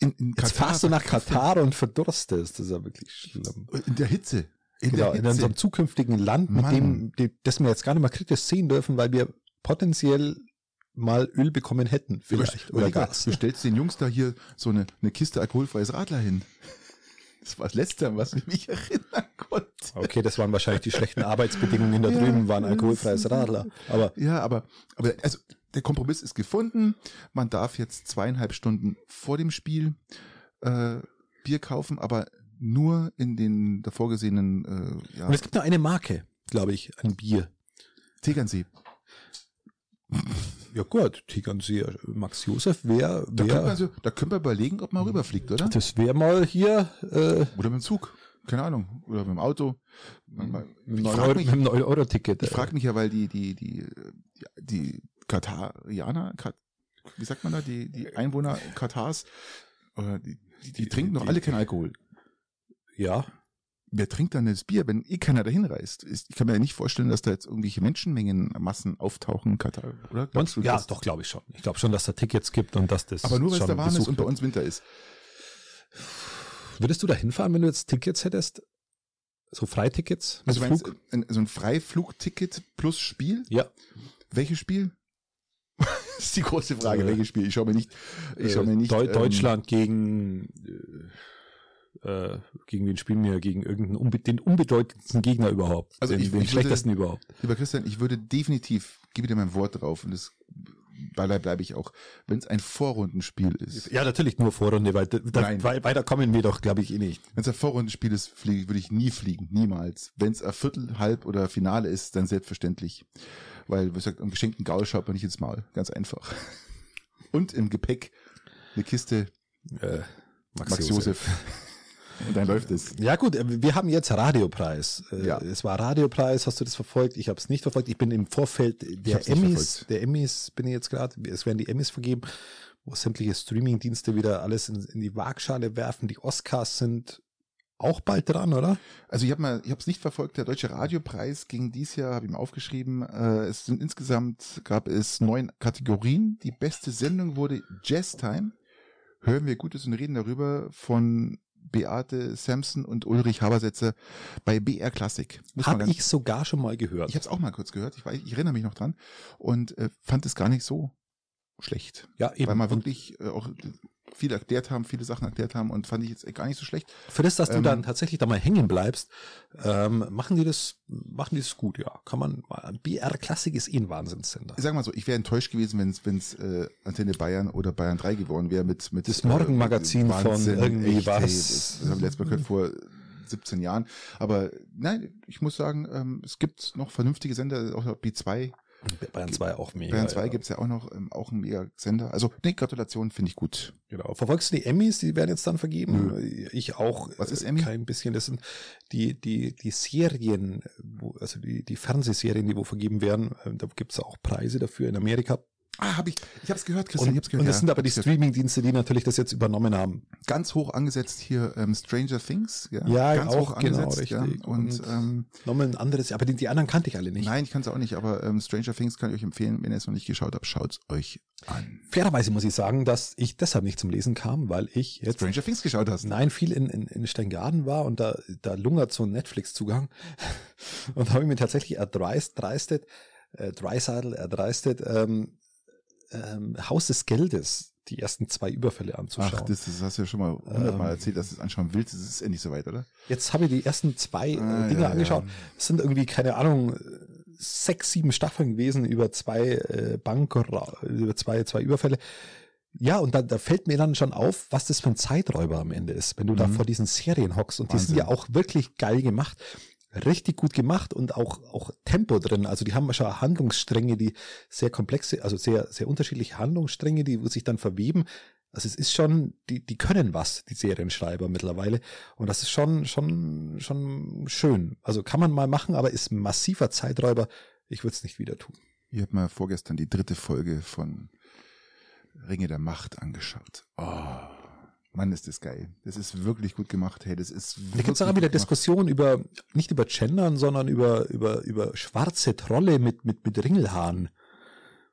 in, in Jetzt fahrst du nach Katar und verdurstest. Das ist ja wirklich schlimm. In der Hitze. In, genau, in unserem zukünftigen Land, mit dem, dem, das wir jetzt gar nicht mehr kritisch sehen dürfen, weil wir potenziell mal Öl bekommen hätten, vielleicht. Oder, oder Gas. Du stellst den Jungs da hier so eine, eine Kiste alkoholfreies Radler hin. Das war das Letzte, was ich mich erinnern konnte. Okay, das waren wahrscheinlich die schlechten Arbeitsbedingungen da drüben, waren alkoholfreies Radler. Aber ja, aber, aber also der Kompromiss ist gefunden. Man darf jetzt zweieinhalb Stunden vor dem Spiel äh, Bier kaufen, aber nur in den davor gesehenen. Äh, ja. Und es gibt nur eine Marke, glaube ich, an Bier. Tegernsee. Ja gut, Tegernsee, Max Josef wäre... Da, also, da können wir überlegen, ob man rüberfliegt, oder? Das wäre mal hier... Äh, oder mit dem Zug, keine Ahnung. Oder mit dem Auto. Mit dem 9-Euro-Ticket. Ich frage mich ja, weil die, die, die, die, Katarianer, Kat, wie sagt man da, die, die Einwohner Katars, oder die, die, die trinken doch alle keinen Alkohol. Ja, wer trinkt dann das Bier, wenn eh keiner dahin reist? Ich kann mir ja nicht vorstellen, dass da jetzt irgendwelche Menschenmengen, Massen auftauchen in Katar, oder? Du, ja, das? doch, glaube ich schon. Ich glaube schon, dass da Tickets gibt und dass das. Aber nur, weil es da warm ist und bei uns Winter ist. Würdest du da hinfahren, wenn du jetzt Tickets hättest? So Freitickets? Also? Meinst, ein, so ein Freiflugticket plus Spiel? Ja. Welches Spiel? [laughs] das ist die große Frage, äh, welches Spiel? Ich schaue mir nicht, ich schaue mir nicht. Deu ähm, Deutschland gegen, äh, äh, gegen wen spielen wir? Gegen irgendeinen unbe den unbedeutendsten Gegner überhaupt. Also den, ich, den ich schlechtesten würde, überhaupt. Lieber Christian, ich würde definitiv, gebe dir mein Wort drauf und das dabei bleibe ich auch, wenn es ein Vorrundenspiel ist. Ja, natürlich nur Vorrunde, weil, da, weiter kommen wir doch, glaube ich, eh nicht. Wenn es ein Vorrundenspiel ist, fliege, würde ich nie fliegen, niemals. Wenn es ein Viertel, Halb oder Finale ist, dann selbstverständlich. Weil, wie gesagt, am geschenkten Gaul schaut man nicht ins Maul. Ganz einfach. [laughs] Und im Gepäck eine Kiste äh, Max, Max Josef. Josef. [laughs] Und dann läuft es. Ja gut, äh, wir haben jetzt Radiopreis. Äh, ja. Es war Radiopreis, hast du das verfolgt? Ich habe es nicht verfolgt. Ich bin im Vorfeld der Emmys, der Emmys bin ich jetzt gerade, es werden die Emmys vergeben, wo sämtliche Streamingdienste wieder alles in, in die Waagschale werfen. Die Oscars sind auch bald dran, oder? Also ich habe mal, ich habe es nicht verfolgt. Der deutsche Radiopreis ging dies Jahr, habe ich mir aufgeschrieben. Äh, es sind insgesamt gab es neun Kategorien. Die beste Sendung wurde Jazz Time. Hören wir Gutes und reden darüber von Beate Sampson und Ulrich Habersetzer bei BR Classic. Habe ich sogar schon mal gehört. Ich habe es auch mal kurz gehört. Ich, weiß, ich erinnere mich noch dran und äh, fand es gar nicht so schlecht. Ja, eben. Weil man wirklich äh, auch viel erklärt haben, viele Sachen erklärt haben und fand ich jetzt gar nicht so schlecht. Für das, dass ähm, du dann tatsächlich da mal hängen bleibst, ähm, machen die das, machen die das gut, ja. Kann man, BR Klassik ist eh ein Wahnsinnssender. Ich sag mal so, ich wäre enttäuscht gewesen, wenn es äh, Antenne Bayern oder Bayern 3 geworden wäre mit, mit das Morgenmagazin äh, von irgendwie echt, was. Hey, das, das haben wir letztes Mal gehört vor 17 Jahren. Aber nein, ich muss sagen, ähm, es gibt noch vernünftige Sender, auch B2 Bayern 2 auch mega. Bayern 2 ja. gibt's ja auch noch, ähm, auch einen mega Sender. Also, nee, Gratulation finde ich gut. Genau. Verfolgst du die Emmys? Die werden jetzt dann vergeben. Nö. Ich auch. Was ist Emmy? Kein bisschen. Das sind die, die, die Serien, wo, also die, die Fernsehserien, die wo vergeben werden. Ähm, da gibt's auch Preise dafür in Amerika. Ah, habe ich. Ich habe es gehört, Christian. Und, ich hab's gehört, und das ja, sind aber die Streaming-Dienste, die natürlich das jetzt übernommen haben. Ganz hoch angesetzt hier ähm, Stranger Things. Ja, ja ganz auch hoch genau, angesetzt. Ja. Und, und ähm, nochmal ein anderes. Aber die, die anderen kannte ich alle nicht. Nein, ich kann es auch nicht. Aber ähm, Stranger Things kann ich euch empfehlen. Wenn ihr es noch nicht geschaut habt, schaut's euch an. Fairerweise muss ich sagen, dass ich deshalb nicht zum Lesen kam, weil ich jetzt Stranger Things geschaut hast. Nein, viel in, in, in Steingaden war und da, da lungert so ein Netflix-Zugang. [laughs] und da habe ich mir tatsächlich erdreist, dreistet, äh, Dreisadel erdreistet, ähm, ähm, Haus des Geldes die ersten zwei Überfälle anzuschauen. Ach, das, das hast du ja schon mal hundertmal ähm, erzählt, dass du es anschauen willst. Das ist endlich soweit, oder? Jetzt habe ich die ersten zwei äh, ah, Dinge ja, angeschaut. Es sind irgendwie, keine Ahnung, sechs, sieben Staffeln gewesen über zwei äh, Bank, über zwei, zwei Überfälle. Ja, und da, da fällt mir dann schon auf, was das für ein Zeiträuber am Ende ist, wenn du mhm. da vor diesen Serien hockst. Und Wahnsinn. die sind ja auch wirklich geil gemacht richtig gut gemacht und auch, auch Tempo drin. Also die haben schon Handlungsstränge, die sehr komplexe, also sehr, sehr unterschiedliche Handlungsstränge, die sich dann verweben. Also es ist schon, die, die können was, die Serienschreiber mittlerweile. Und das ist schon, schon, schon schön. Also kann man mal machen, aber ist massiver Zeiträuber. Ich würde es nicht wieder tun. Ich habe mal vorgestern die dritte Folge von Ringe der Macht angeschaut. Oh, Mann, ist das geil. Das ist wirklich gut gemacht. Hey, das ist Da gibt es auch wieder Diskussionen über, nicht über Gendern, sondern über, über, über schwarze Trolle mit, mit, mit Ringelhaaren.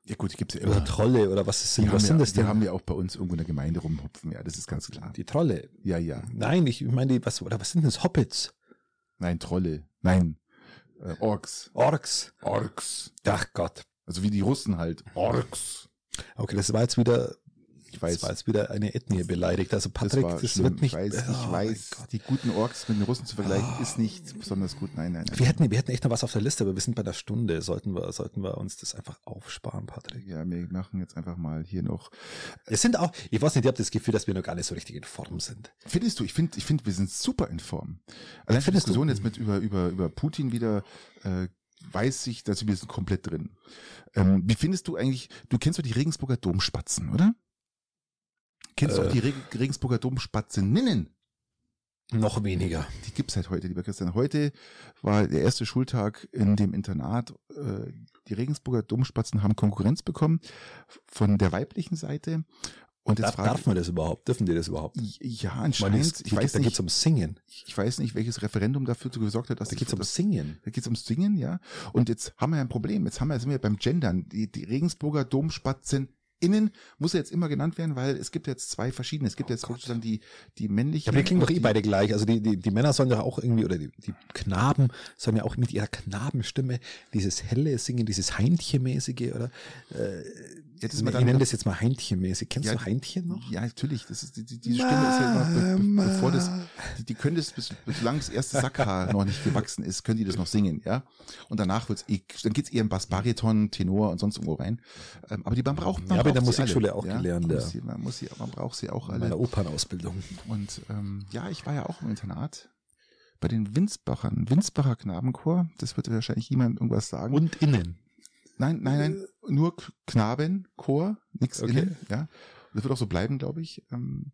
Ja gut, die gibt's ja Oder immer. Trolle oder was, sind, Die was sind ja, das die denn? haben ja auch bei uns irgendwo in der Gemeinde rumhupfen. Ja, das ist ganz klar. Die Trolle. Ja, ja. Nein, ich meine, die- was, oder was sind das? Hobbits? Nein, Trolle. Nein. Äh, Orks. Orks? Orks. Ach Gott. Also wie die Russen halt. Orks. Okay, das war jetzt wieder, Ich das weiß. war jetzt wieder eine Ethnie beleidigt. Also Patrick, das, das, wird nicht, Ich weiß, Oh ich weiß die guten Orks mit den Russen zu vergleichen, ist nicht besonders gut. Nein, nein, nein. Wir hätten, wir hätten echt noch was auf der Liste, aber wir sind bei der Stunde. Sollten wir, sollten wir uns das einfach aufsparen, Patrick? Ja, wir machen jetzt einfach mal hier noch. Wir sind auch, ich weiß nicht, ich habe das Gefühl, dass wir noch gar nicht so richtig in Form sind. Findest du? Ich finde, ich finde, wir sind super in Form. Allein du? Diskussion jetzt mit über über über Putin wieder äh, weiß ich, dass wir sind komplett drin. Ähm, wie findest du eigentlich? Du kennst doch die Regensburger Domspatzen, oder? Kennst du Äh. auch die Reg Regensburger Domspatzinnen? Noch weniger. Die gibt's halt heute, lieber Christian. Heute war der erste Schultag in dem Internat. Äh, Die Regensburger Domspatzen haben Konkurrenz bekommen von der weiblichen Seite. Und jetzt Darf, frage darf man das überhaupt? Dürfen die das überhaupt? ich, ja, anscheinend. das- Ich hier- weiß da geht's nicht, um Singen. ich weiß nicht, welches Referendum dafür gesorgt hat, dass Da das- geht's um dass- Singen. da geht's ums Singen, ja. Und jetzt haben wir ein Problem. Jetzt haben wir, sind wir beim Gendern. Die, die Regensburger Domspatzen innen muss jetzt immer genannt werden, weil es gibt jetzt zwei verschiedene. Es gibt jetzt sozusagen die, die männliche. Ja, aber die klingen doch eh beide gleich. Also die, die, die Männer sollen ja auch irgendwie, oder die, die Knaben sollen ja auch mit ihrer Knabenstimme dieses helle Singen, dieses Heintchenmäßige, oder? Äh, Ja, das ist ich nenne das jetzt mal Heintchenmäßig. Kennst Ja, du Heintchen noch? Ja, natürlich. Das ist, die, die, diese Stimme ist ja immer, be, be, bevor das, die, die können das, bis, solange das erste Sackhaar noch nicht gewachsen ist, können die das noch singen, ja. Und danach wird's eh, dann geht's eher im Bass, Bariton, Tenor und sonst irgendwo rein. Ähm, aber die, man braucht, man Ja, habe in der braucht sie Musikschule alle, auch gelernt, Man, ja. muss sie, man muss sie, man braucht sie auch In alle. meiner Opernausbildung. Und ähm, ja, ich war ja auch im Internat bei den Winsbachern, Winsbacher Knabenchor. Das wird wahrscheinlich jemand irgendwas sagen. Und innen. Nein, nein, nein, nur K- Knabenchor, nix Okay. innen. Ja, das wird auch so bleiben, glaube ich. Ähm,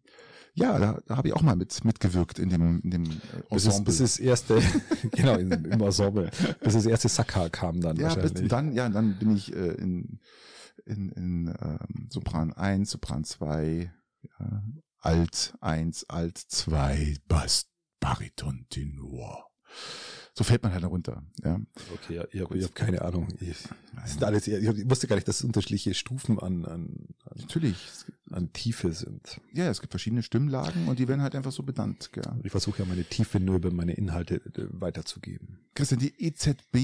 ja, da, da habe ich auch mal mit mitgewirkt in dem in dem äh, Bis es, Ensemble. bis das erste, [laughs] genau, im, Ensemble, bis das erste Sackhaar kam dann ja, bis wahrscheinlich. dann, ja, dann bin ich äh, in in, in ähm, Sopran 1, Sopran 2, ja, Alt 1, Alt 2, Bass, Bariton, Tenor. So fällt man halt runter. Ja. Okay, ja, ich habe hab keine Ahnung. Ich, das sind alles, ich, ich wusste gar nicht, dass es unterschiedliche Stufen an, an, an, Natürlich. an Tiefe sind. Ja, es gibt verschiedene Stimmlagen und die werden halt einfach so benannt. Ja. Ich versuche ja meine Tiefe nur über meine Inhalte äh, weiterzugeben. Christian, die EZB,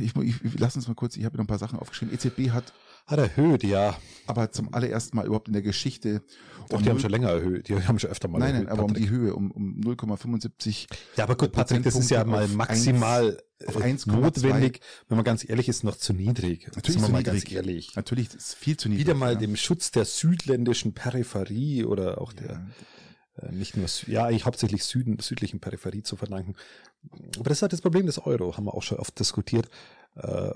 ich, ich, ich lass uns mal kurz, ich habe noch ein paar Sachen aufgeschrieben. EZB hat Hat erhöht, ja. aber zum allerersten Mal überhaupt in der Geschichte. Doch, um die haben schon länger erhöht. Die haben schon öfter mal Nein, erhöht. nein, aber um Patrick. die Höhe, um, um 0,75. Ja, aber gut, Patrick, das ist ja mal maximal auf äh, 1,2. notwendig. Wenn man ganz ehrlich ist, noch zu niedrig. Natürlich Sind wir mal niedrig. ganz ehrlich. Natürlich, ist viel zu niedrig. Wieder mal ja. dem Schutz der südländischen Peripherie oder auch der Ja. äh, nicht nur, ja, eigentlich hauptsächlich Süden, südlichen Peripherie zu verdanken. Aber das ist halt das Problem des Euro, haben wir auch schon oft diskutiert. Äh,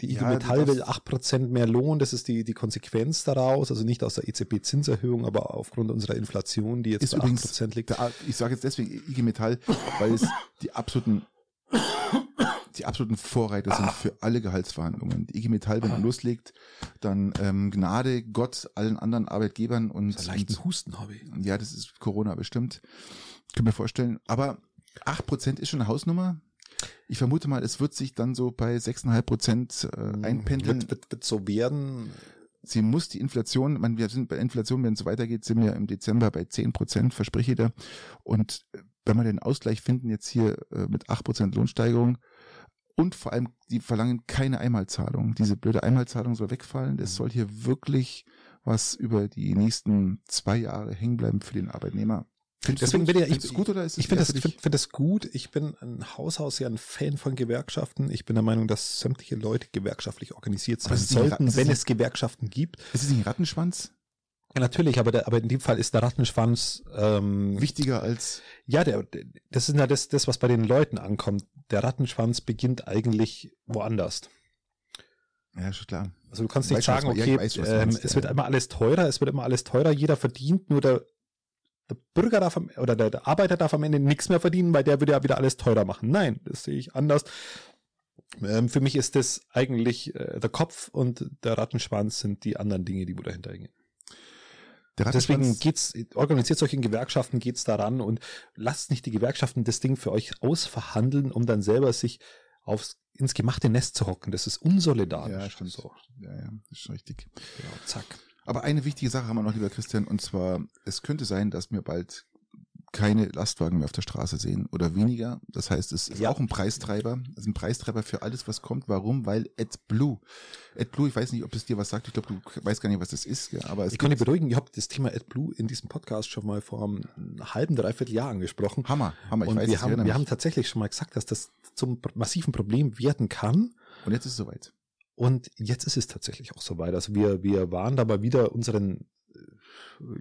die IG Ja, Metall das- will 8% mehr Lohn, das ist die, die Konsequenz daraus, also nicht aus der EZB-Zinserhöhung, aber aufgrund unserer Inflation, die jetzt Ist bei übrigens 8% liegt. Der, ich sage jetzt deswegen IG Metall, weil es die absoluten die absoluten Vorreiter sind für alle Gehaltsverhandlungen. Die IG Metall, wenn er loslegt, dann ähm, Gnade Gott allen anderen Arbeitgebern und, So einen leichten und Husten habe ich. ja, das ist Corona bestimmt. Können wir vorstellen. Aber 8% ist schon eine Hausnummer. Ich vermute mal, es wird sich dann so bei 6,5 Prozent äh, einpendeln. Wird, wird, wird so werden. Sie muss die Inflation, man, wir sind bei Inflation, wenn es so weitergeht, sind wir im Dezember bei 10 Prozent, verspreche ich dir. Und äh, wenn wir den Ausgleich finden, jetzt hier äh, mit 8 Prozent Lohnsteigerung und vor allem, die verlangen keine Einmalzahlung. Diese blöde Einmalzahlung soll wegfallen. Es soll hier wirklich was über die nächsten zwei Jahre hängen bleiben für den Arbeitnehmer. Findest Deswegen du, bin ja ich- du gut oder ist es Ich finde das, find, find das gut. Ich bin ein Haushaus ja ein Fan von Gewerkschaften. Ich bin der Meinung, dass sämtliche Leute gewerkschaftlich organisiert sein sollten, wenn es Gewerkschaften gibt. Ist es ein Rattenschwanz? Ja, natürlich, aber, der, aber in dem Fall ist der Rattenschwanz, ähm, Wichtiger als ja, der, das ist ja das, das, was bei den Leuten ankommt. Der Rattenschwanz beginnt eigentlich woanders. ja, schon klar. Also du kannst Ich nicht weiß, was sagen, ich okay, du ähm, meinst, es ja. wird immer alles teurer, es wird immer alles teurer, jeder verdient, nur der, der Bürger darf am, oder der, der Arbeiter darf am Ende nichts mehr verdienen, weil der würde ja wieder alles teurer machen. Nein, das sehe ich anders. Ähm, für mich ist das eigentlich äh, der Kopf und der Rattenschwanz sind die anderen Dinge, die wo dahinter hängen. Deswegen geht's, organisiert euch in Gewerkschaften, geht's daran und lasst nicht die Gewerkschaften das Ding für euch ausverhandeln, um dann selber sich aufs, ins gemachte Nest zu hocken. Das ist unsolidarisch. Ja, stimmt. So. Ja, ja, das ist richtig. Genau, zack. Aber eine wichtige Sache haben wir noch, lieber Christian, und zwar, es könnte sein, dass wir bald keine Lastwagen mehr auf der Straße sehen oder weniger. Das heißt, es ist ja. auch ein Preistreiber. Es ist ein Preistreiber für alles, was kommt. Warum? Weil AdBlue. AdBlue, ich weiß nicht, ob es dir was sagt. Ich glaube, du weißt gar nicht, was das ist. Ja, aber ich kann dich beruhigen. Ich habe das Thema AdBlue in diesem Podcast schon mal vor einem halben, dreiviertel Jahr angesprochen. Hammer, Hammer. Ich Und weiß, wir, haben, wir haben tatsächlich schon mal gesagt, dass das zum massiven Problem werden kann. Und jetzt ist es soweit. Und jetzt ist es tatsächlich auch soweit. Also wir, wir waren dabei wieder unseren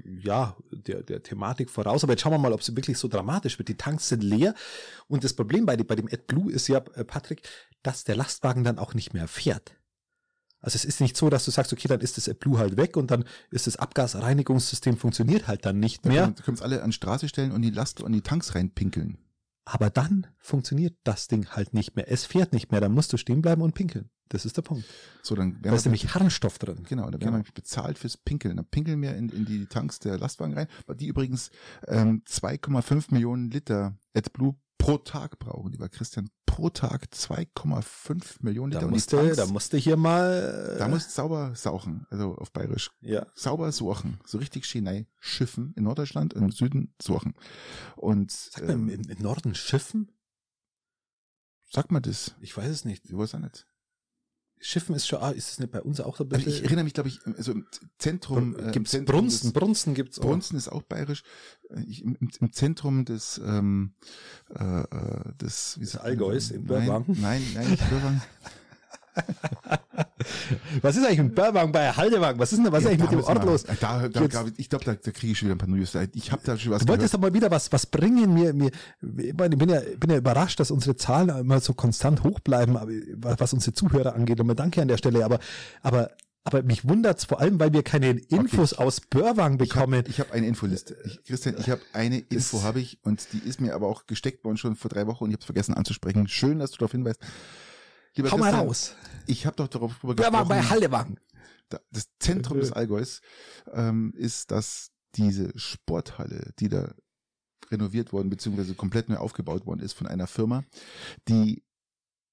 ja, der, der Thematik voraus. Aber jetzt schauen wir mal, ob es wirklich so dramatisch wird. Die Tanks sind leer. Und das Problem bei, bei dem AdBlue ist ja, äh, Patrick, dass der Lastwagen dann auch nicht mehr fährt. Also es ist nicht so, dass du sagst, okay, dann ist das AdBlue halt weg und dann ist das Abgasreinigungssystem funktioniert halt dann nicht mehr. Du kannst alle an Straße stellen und die Last und die Tanks reinpinkeln. Aber dann funktioniert das Ding halt nicht mehr. Es fährt nicht mehr. Dann musst du stehen bleiben und pinkeln. Das ist der Punkt. So, dann da ist nämlich Harnstoff drin. Genau, da werden wir bezahlt fürs Pinkeln. Dann pinkeln wir in, in die Tanks der Lastwagen rein, die übrigens ähm, 2,5 Millionen Liter AdBlue pro Tag brauchen, lieber Christian. Pro Tag 2,5 Millionen Liter. Da musste, Tanks, da musste hier mal. Äh, da musst sauber sauchen, also auf Bayerisch. Ja. Sauber suchen. So richtig Schenei schiffen in Norddeutschland, im Süden suchen. Und. Sagt ähm, man im, im Norden schiffen? Sagt man das? Ich weiß es nicht. Ich weiß auch nicht. Schiffen ist schon, ah, ist es nicht bei uns auch so ein bisschen? Ich erinnere mich, glaube ich, also im Zentrum. Äh, gibt's Zentrum Brunsten, des, Brunsten gibt's auch. Brunsten ist auch bayerisch. Äh, ich, im, Im Zentrum des, ähm, äh, äh des, wie des Allgäus in Börwang. Nein, nein, nein, nicht Börwang. [laughs] [laughs] was ist eigentlich mit Börwang bei Haldewang? Was ist denn was ja, ist eigentlich mit dem Ort los? Da, da, da, ich glaube, da, da kriege ich schon wieder ein paar News. Ich habe da schon was Du wolltest aber mal wieder was, was bringen. Mir, mir, ich bin ja, bin ja überrascht, dass unsere Zahlen immer so konstant hoch bleiben, was unsere Zuhörer angeht. Und mal danke an der Stelle. Aber, aber aber mich wundert's vor allem, weil wir keine Infos okay. aus Börwang bekommen. Ich habe hab eine Infoliste. Ich, Christian, ich habe eine Info, habe ich, und die ist mir aber auch gesteckt worden schon vor drei Wochen und ich habe vergessen anzusprechen. Schön, dass du darauf hinweist. Lieber Hau mal raus. Ich habe doch darauf gesprochen. Ja, bei Hallewang. Das Zentrum des Allgäus ähm, ist, dass diese Sporthalle, die da renoviert worden beziehungsweise komplett neu aufgebaut worden ist von einer Firma, die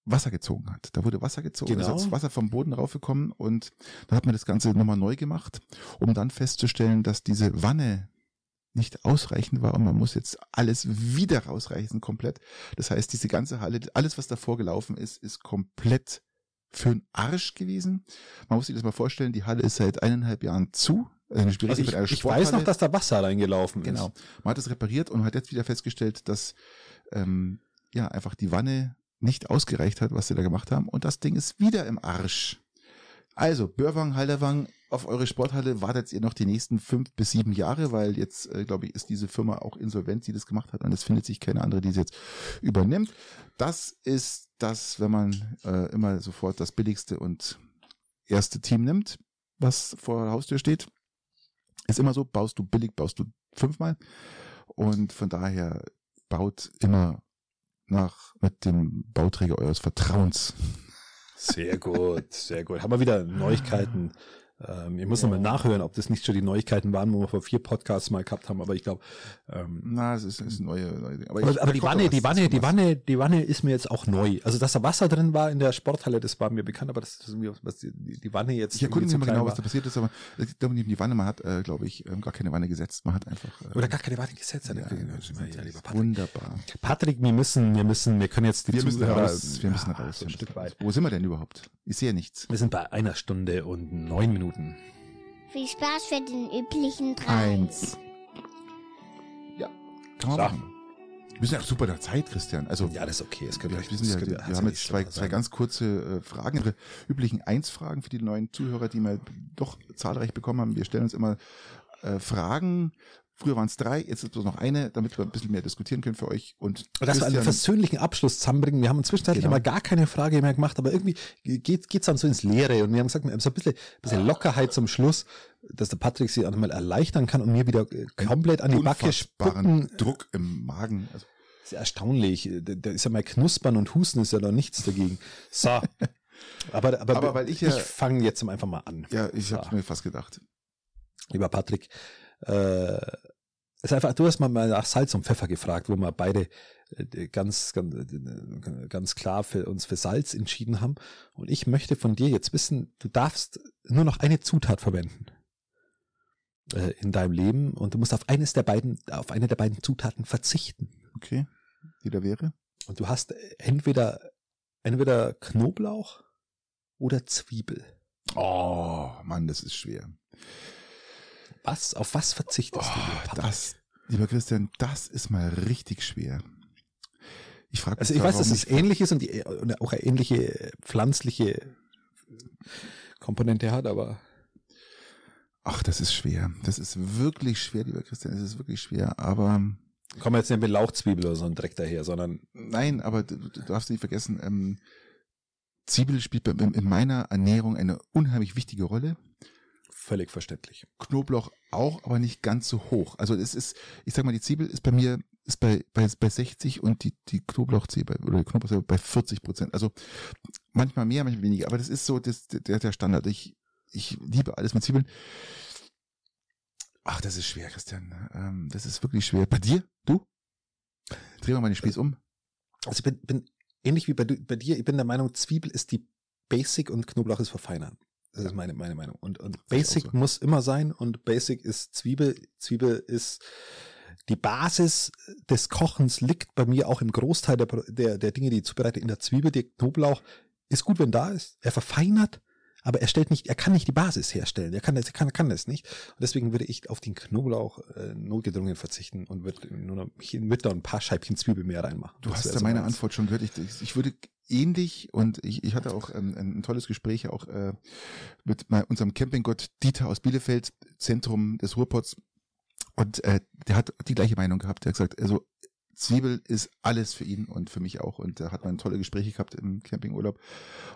Wasser gezogen hat. Da wurde Wasser gezogen, genau. ist Wasser vom Boden raufgekommen und dann hat man das Ganze nochmal neu gemacht, um dann festzustellen, dass diese Wanne nicht ausreichend war und man muss jetzt alles wieder rausreißen komplett. Das heißt, diese ganze Halle, alles was davor gelaufen ist, ist komplett für den Arsch gewesen. Man muss sich das mal vorstellen, die Halle ist seit eineinhalb Jahren zu. Also ich, ich weiß noch, dass da Wasser reingelaufen ist. Genau. Man hat es repariert und hat jetzt wieder festgestellt, dass ähm, ja einfach die Wanne nicht ausgereicht hat, was sie da gemacht haben. Und das Ding ist wieder im Arsch. Also, Börwang, Halderwang, auf eure Sporthalle wartet ihr noch die nächsten fünf bis sieben Jahre, weil jetzt, äh, glaube ich, ist diese Firma auch insolvent, die das gemacht hat und es findet sich keine andere, die es jetzt übernimmt. Das ist das, wenn man äh, immer sofort das billigste und erste Team nimmt, was vor der Haustür steht. Ist immer so, baust du billig, baust du fünfmal. Und von daher baut immer nach mit dem Bauträger eures Vertrauens. Sehr gut, sehr gut. Haben wir wieder Neuigkeiten ähm, ich muss ja. nochmal nachhören, ob das nicht schon die Neuigkeiten waren, wo wir vor vier Podcasts mal gehabt haben, aber ich glaube. Ähm, Na, es ist, es ist neue, neue Aber, aber, ich, aber die Wanne, die Wanne, die Wanne, die Wanne ist mir jetzt auch neu. Also dass da Wasser drin war in der Sporthalle, das war mir bekannt, aber das ist mir, was die, die Wanne jetzt. Ich erkunde mich mal genau, war. was da passiert ist, aber nicht die Wanne, man hat, äh, glaube ich, ähm, gar keine Wanne gesetzt. Man hat einfach. Äh, Oder gar keine Wanne gesetzt. Ja, ja, ja, wunderbar. Patrick, wir müssen, wir müssen, wir können jetzt die wir müssen raus, wir müssen raus. Ein Stück weit. Wo sind wir denn überhaupt? Ich sehe nichts. Wir sind bei einer Stunde und neun Minuten. Viel Spaß für den üblichen drei. Eins. Ja, kann man machen. Wir sind ja super der Zeit, Christian. Also ja, das ist okay. Das wir, wissen ja, wir, wir haben jetzt zwei, zwei ganz kurze äh, Fragen, ihre üblichen Eins-Fragen für die neuen Zuhörer, die wir doch zahlreich bekommen haben. Wir stellen uns immer äh, Fragen Früher waren es drei, jetzt ist es noch eine, damit wir ein bisschen mehr diskutieren können für euch. Und dass wir einen versöhnlichen Abschluss zusammenbringen. Wir haben zwischenzeitlich genau. mal gar keine Frage mehr gemacht, aber irgendwie geht es dann so ins Leere. Und wir haben gesagt, wir haben so ein bisschen, bisschen Lockerheit zum Schluss, dass der Patrick sie auch nochmal erleichtern kann und mir wieder äh, komplett an die Backe spucken. Druck im Magen. Also. Das ist ja erstaunlich. Da ist ja mal Knuspern und Husten ist ja noch nichts dagegen. So. [laughs] Aber, aber, aber weil ich, ja, ich fange jetzt einfach mal an. Ja, ich so. habe mir fast gedacht. Lieber Patrick, äh, ist einfach, du hast mal nach Salz und Pfeffer gefragt, wo wir beide äh, ganz, ganz, ganz klar für uns für Salz entschieden haben. Und ich möchte von dir jetzt wissen, du darfst nur noch eine Zutat verwenden äh, in deinem Leben und du musst auf eines der beiden, auf eine der beiden Zutaten verzichten. Okay. Die da wäre? Und du hast entweder, entweder Knoblauch oder Zwiebel. Oh, Mann, das ist schwer. Was, auf was verzichtest oh, du? Das, lieber Christian, das ist mal richtig schwer. Ich frage Also ich weiß, dass es ähnlich ist und, die, und auch eine ähnliche pflanzliche Komponente hat, aber Ach, das ist schwer. Das ist wirklich schwer, lieber Christian. Es ist wirklich schwer. Aber kommen jetzt nicht mit Lauchzwiebel oder so ein Dreck daher, sondern nein, aber du, du darfst nicht vergessen, ähm, Zwiebel spielt in meiner Ernährung eine unheimlich wichtige Rolle. Völlig verständlich. Knoblauch auch, aber nicht ganz so hoch. Also es ist, ich sag mal, die Zwiebel ist bei mir ist bei bei, bei 60 und die die Knoblauchzwiebel oder die Knoblauchzwiebel bei 40 Prozent. Also manchmal mehr, manchmal weniger. Aber das ist so das, der der Standard. Ich ich liebe alles mit Zwiebeln. Ach, das ist schwer, Christian. Ähm, das ist wirklich schwer. Bei dir? Du? Dreh mal meine Spieß um. Also ich bin, bin ähnlich wie bei, bei dir, ich bin der Meinung, Zwiebel ist die Basic und Knoblauch ist verfeinern. Das ist meine, meine Meinung. Und, und Basic so. muss immer sein und Basic ist Zwiebel. Zwiebel ist die Basis des Kochens liegt bei mir auch im Großteil der, der, der Dinge, die ich zubereite, in der Zwiebel. Der Knoblauch ist gut, wenn da ist. Er verfeinert, aber er stellt nicht, er kann nicht die Basis herstellen. Er kann das, er kann, kann das nicht. Und deswegen würde ich auf den Knoblauch äh, notgedrungen verzichten und würde nur noch mit da ein paar Scheibchen Zwiebel mehr reinmachen. Du Das hast ja meine. Antwort schon gehört. Ich, ich würde ähnlich und ich, ich hatte auch ähm, ein tolles Gespräch auch äh, mit mal unserem Campinggott Dieter aus Bielefeld, Zentrum des Ruhrpots. Und äh, der hat die gleiche Meinung gehabt. Der hat gesagt, also Zwiebel ist alles für ihn und für mich auch. Und da hat man tolle Gespräche gehabt im Campingurlaub.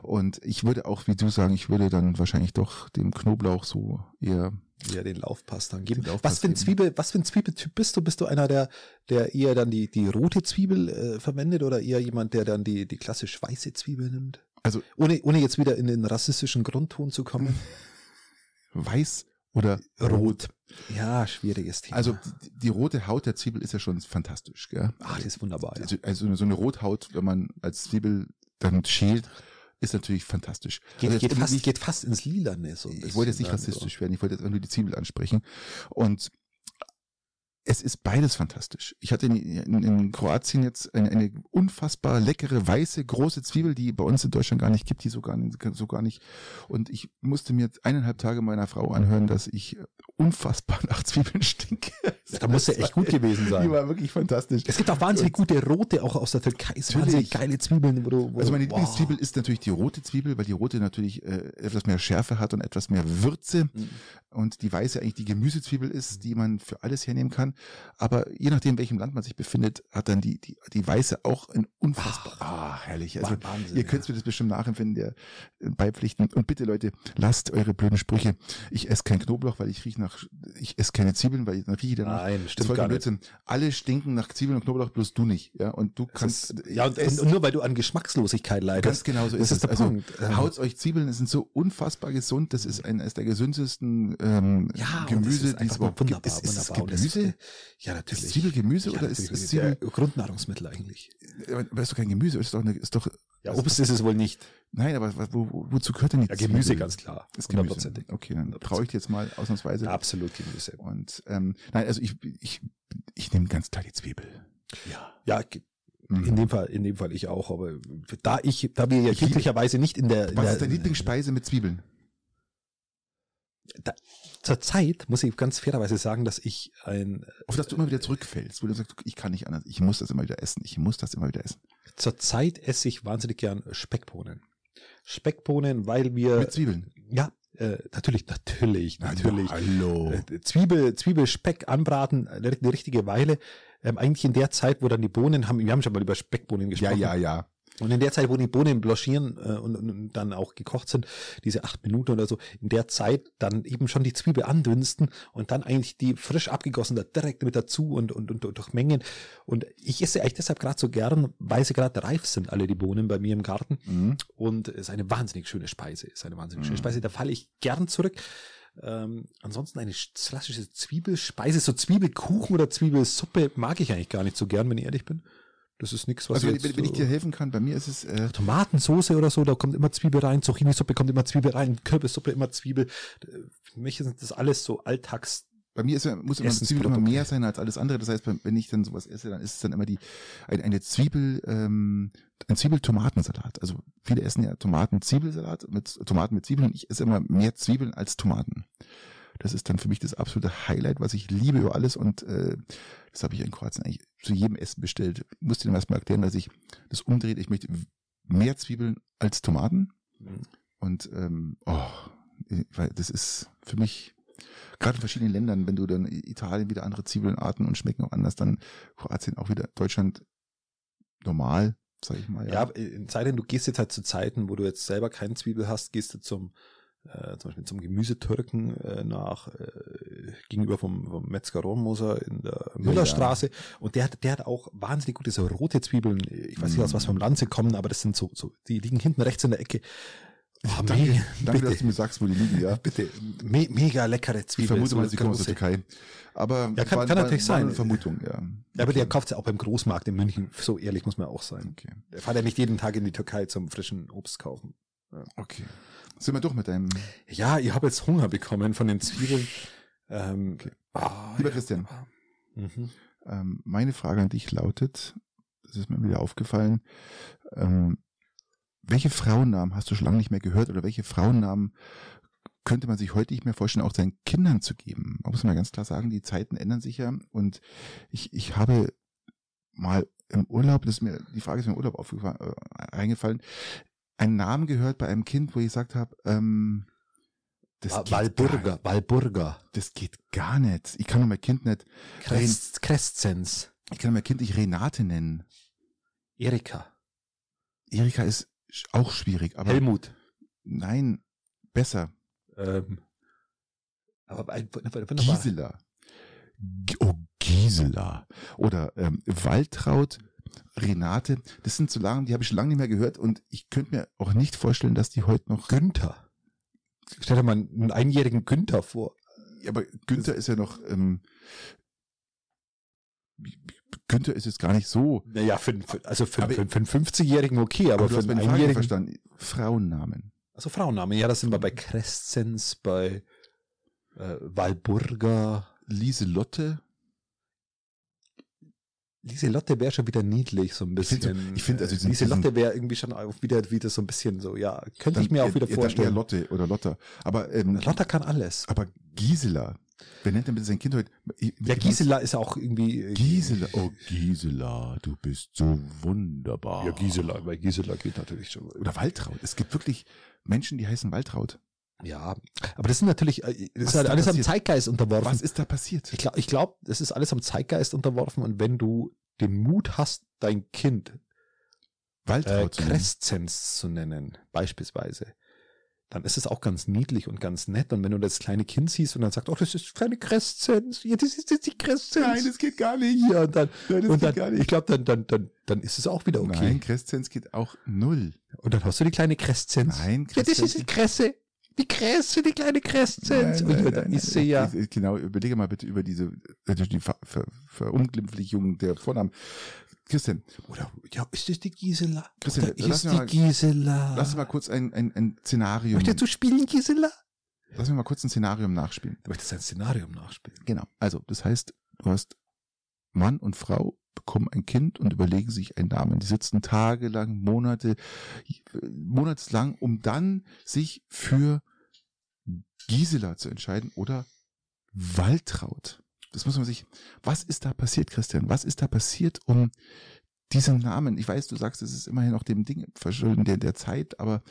Und ich würde auch, wie du sagen, ich würde dann wahrscheinlich doch dem Knoblauch so eher ja den Laufpass dann geben. Laufpass was für ein geben. Zwiebel, was für ein Zwiebeltyp bist du? Bist du einer, der, der eher dann die, die rote Zwiebel äh, verwendet oder eher jemand, der dann die, die klassisch weiße Zwiebel nimmt? Also- ohne, ohne jetzt wieder in den rassistischen Grundton zu kommen. [laughs] weiß oder Rot. Ja, schwieriges Thema. Also die, die rote Haut der Zwiebel ist ja schon fantastisch, gell? ach, das ist wunderbar. Ja. Also, also so eine Rothaut, wenn man als Zwiebel dann schält, ist natürlich fantastisch. Geht, Also geht, fast, nicht- geht fast ins Lilane so. ich wollte jetzt nicht dann rassistisch werden, ich wollte jetzt nur die Zwiebel ansprechen. Und es ist beides fantastisch. Ich hatte in, in, in Kroatien jetzt eine, eine unfassbar leckere, weiße, große Zwiebel, die bei uns in Deutschland gar nicht gibt, die so gar nicht, so gar nicht. Und ich musste mir eineinhalb Tage meiner Frau anhören, dass ich unfassbar nach Zwiebeln stinke. Da muss ja echt gut gewesen Die sein. war wirklich fantastisch. Es gibt auch wahnsinnig gute rote, auch aus der Türkei. Natürlich. wahnsinnig geile Zwiebeln, wo wo Also meine boah. Lieblingszwiebel ist natürlich die rote Zwiebel, weil die rote natürlich äh, etwas mehr Schärfe hat und etwas mehr Würze Mhm. und die weiße eigentlich die Gemüsezwiebel ist, die man für alles hernehmen kann. Aber je nachdem, in welchem Land man sich befindet, hat dann die die, die weiße auch ein unfassbar ah, herrlich. Also Wahnsinn, ihr ja. könnt mir das bestimmt nachempfinden, der äh, beipflichten. Und bitte Leute, lasst eure blöden Sprüche. Ich esse kein Knoblauch, weil ich rieche nach, ich esse keine Zwiebeln, weil ich dann rieche danach. Nein, Das stimmt voll gar nicht. Blödsinn. Alle stinken nach Zwiebeln und Knoblauch, bloß du nicht. Ja, und du Das kannst. ist, ja, und, und, nur weil du an Geschmackslosigkeit leidest. Ganz genau so das ist, ist es. also, Punkt. Ähm, Haut euch Zwiebeln, es sind so unfassbar gesund. Das ist eines der gesündesten ähm, ja, Gemüse, das die es überhaupt gibt. Ist, ist wunderbar. Und das- Gemüse? Ja, natürlich. Ist Zwiebel Gemüse ja, oder ist, ist Zwiebel? Grundnahrungsmittel eigentlich. Aber ist doch kein Gemüse, ist doch, eine, ist doch. Ja, also, Obst ist es wohl nicht. Nein, aber wo, wo, wozu gehört denn die Ja, Gemüse Zwiebel? ganz klar. Ist Gemüse. Okay, dann traue ich dir jetzt mal ausnahmsweise. Absolut Gemüse. Und ähm, nein, also ich, ich, ich nehme ganz klar die Zwiebel. Ja, ja ge- Mhm. in dem Fall, in dem Fall ich auch. Aber da ich, da wir ja glücklicherweise nicht in der, in Was der ist deine Lieblingsspeise mit Zwiebeln? Da, zur Zeit muss ich ganz fairerweise sagen, dass ich ein Auf das du immer wieder zurückfällst, wo du sagst, ich kann nicht anders, ich muss das immer wieder essen, ich muss das immer wieder essen. zur Zeit esse ich wahnsinnig gern Speckbohnen. Speckbohnen, weil wir Mit Zwiebeln. ja äh, natürlich, natürlich, natürlich. hallo. Äh, Zwiebel, Zwiebel, Speck anbraten, eine eine richtige Weile. Ähm, eigentlich in der Zeit, wo dann die Bohnen haben, wir haben schon mal über Speckbohnen Ja, gesprochen. ja, ja. Und in der Zeit, wo die Bohnen blanchieren äh, und, und, dann auch gekocht sind, diese acht Minuten oder so, in der Zeit dann eben schon die Zwiebel andünsten und dann eigentlich die frisch abgegossene direkt mit dazu und, und, und, und durchmengen. Und ich esse eigentlich deshalb gerade so gern, weil sie gerade reif sind, alle die Bohnen bei mir im Garten. Mhm. Und es ist eine wahnsinnig schöne Speise, ist eine wahnsinnig schöne Mhm. Speise. Da falle ich gern zurück. Ähm, ansonsten eine klassische Zwiebelspeise, so Zwiebelkuchen oder Zwiebelsuppe mag ich eigentlich gar nicht so gern, wenn ich ehrlich bin. Das ist nichts, was Also wenn, jetzt, wenn ich dir helfen kann, bei mir ist es äh, Tomatensoße oder so, da kommt immer Zwiebel rein, Zucchini-Suppe kommt immer Zwiebel rein, Kürbissuppe immer Zwiebel. Äh, Für mich sind das alles so Alltags. Bei mir ist, muss immer Zwiebel immer mehr sein als alles andere. Das heißt, wenn ich dann sowas esse, dann ist es dann immer die ein, eine Zwiebel, ähm, ein Zwiebel-Tomatensalat. Also viele essen ja Tomaten-Zwiebelsalat mit Tomaten mit Zwiebeln und ich esse immer mehr Zwiebeln als Tomaten. Das ist dann für mich das absolute Highlight, was ich liebe über alles und äh, das habe ich in Kroatien eigentlich zu jedem Essen bestellt. Ich musste dem erstmal erklären, dass ich das umdreht. Ich möchte mehr Zwiebeln als Tomaten. Und ähm, oh, weil das ist für mich gerade in verschiedenen Ländern, wenn du dann Italien wieder andere Zwiebelnarten und schmecken auch anders, dann Kroatien auch wieder Deutschland normal, sag ich mal. Ja, in Zeiten, du gehst jetzt halt zu Zeiten, wo du jetzt selber keine Zwiebel hast, gehst du zum, äh, zum Beispiel zum Gemüsetürken äh, nach äh, gegenüber vom, vom Metzger Rohrmoser in der Müllerstraße und der hat, der hat auch wahnsinnig gute so rote Zwiebeln. Ich weiß nicht, aus was vom Land sie kommen, aber das sind so, so die liegen hinten rechts in der Ecke. Oh, danke, mega, danke dass bitte, du mir sagst, wo die liegen, ja. bitte, me, mega leckere Ich Zwiebeln. vermute so mal, sie kommen aus der. Türkei. Aber Ja, kann- kann natürlich sein. Eine Vermutung, ja. Ja, aber der kauft ja auch beim Großmarkt in München. So ehrlich muss man auch sein. Okay. Der fährt ja nicht jeden Tag in die Türkei zum frischen Obst kaufen. Okay. Sind wir durch mit deinem, Ja, ich habe jetzt Hunger bekommen von den Zwiebeln. Ähm, ah, lieber ja. Christian, Mhm. ähm, meine Frage an dich lautet, das ist mir wieder aufgefallen, ähm, welche Frauennamen hast du schon lange nicht mehr gehört oder welche Frauennamen könnte man sich heute nicht mehr vorstellen, auch seinen Kindern zu geben? Man muss mal ganz klar sagen, die Zeiten ändern sich ja und ich, ich habe mal im Urlaub, das ist mir, die Frage ist mir im Urlaub aufgefallen, äh, eingefallen, einen Namen gehört bei einem Kind, wo ich gesagt habe, ähm, das Wa- geht Walburga, Gar, Walburga. das geht gar nicht. Ich kann mein Kind nicht, Crest, Crescens. ich kann mein Kind nicht Renate nennen. Erika. Erika ist auch schwierig, aber Helmut. nein, besser. Ähm, aber ein. Gisela. Oh, Gisela. Oder ähm, Waltraud, Renate. Das sind so Namen, die habe ich schon lange nicht mehr gehört und ich könnte mir auch nicht vorstellen, dass die heute noch. Günther. Stell dir mal einen einjährigen Günther vor. Ja, aber Günther ist ja noch. Ähm, Günther ist jetzt gar nicht so. Naja, für, für, also für, Aber- für, für einen 50-Jährigen okay, aber, Aber, für einen einjährigen. verstanden. Frauennamen. Also Frauenname, ja, das sind wir bei Crescens, bei äh, Walburga. Lieselotte. Lieselotte wäre schon wieder niedlich, so ein Ich find so- bisschen. ich find also diesen- Lieselotte wäre irgendwie schon auch wieder, wieder so ein bisschen so, ja, könnte ich mir auch wieder eher vorstellen. Lotte oder Lotta. Aber, ähm, Lotta kann alles. aber Gisela. Wer nennt denn bitte sein Kind heute? Ja, Gisela ist auch irgendwie. äh, Gisela. Oh, Gisela, du bist so wunderbar. Ja, Gisela, bei Gisela geht natürlich schon. Oder Waltraud. Es gibt wirklich Menschen, die heißen Waltraud. Ja, aber das sind natürlich, äh, das Was ist halt alles am passiert? Zeitgeist unterworfen. Was ist da passiert? Ich glaube, ich glaub, das ist alles am Zeitgeist unterworfen und wenn du den Mut hast, dein Kind äh, Waltraud zu nennen. Crescens zu nennen, beispielsweise, dann ist es auch ganz niedlich und ganz nett. Und wenn du das kleine Kind siehst und dann sagst, oh, das ist kleine Crescens, ja, das ist jetzt die Crescens. Nein, das geht gar nicht. ja, und dann, Nein, das und geht dann gar nicht. ich glaube, dann, dann, dann, dann ist es auch wieder okay. Nein, Crescenz geht auch null. Und dann hast du die kleine Crescens. Nein, ja, das ist die Kresse. Die Kresse, die kleine Crescens. Und dann ist sie ja. Genau, überlege mal bitte über diese, die Ver, Ver, Verunglimpflichung der Vornamen. Christian, Oder, ja, ist das die Gisela? Christian, Oder lass ist die mal- Gisela? lass mal kurz ein, ein, ein Szenario, Möchtest du spielen, Gisela? lass mir mal kurz ein Szenario nachspielen. Du möchtest ein Szenarium nachspielen. Genau. Also, das heißt, du hast Mann und Frau bekommen ein Kind und überlegen sich einen Namen. Die sitzen tagelang, Monate, monatslang, um dann sich für Gisela zu entscheiden oder Waltraud. Das muss man sich, was ist da passiert, Christian? Was ist da passiert, um diesen Namen? Ich weiß, du sagst, es ist immerhin auch dem Ding verschulden der, der Zeit, aber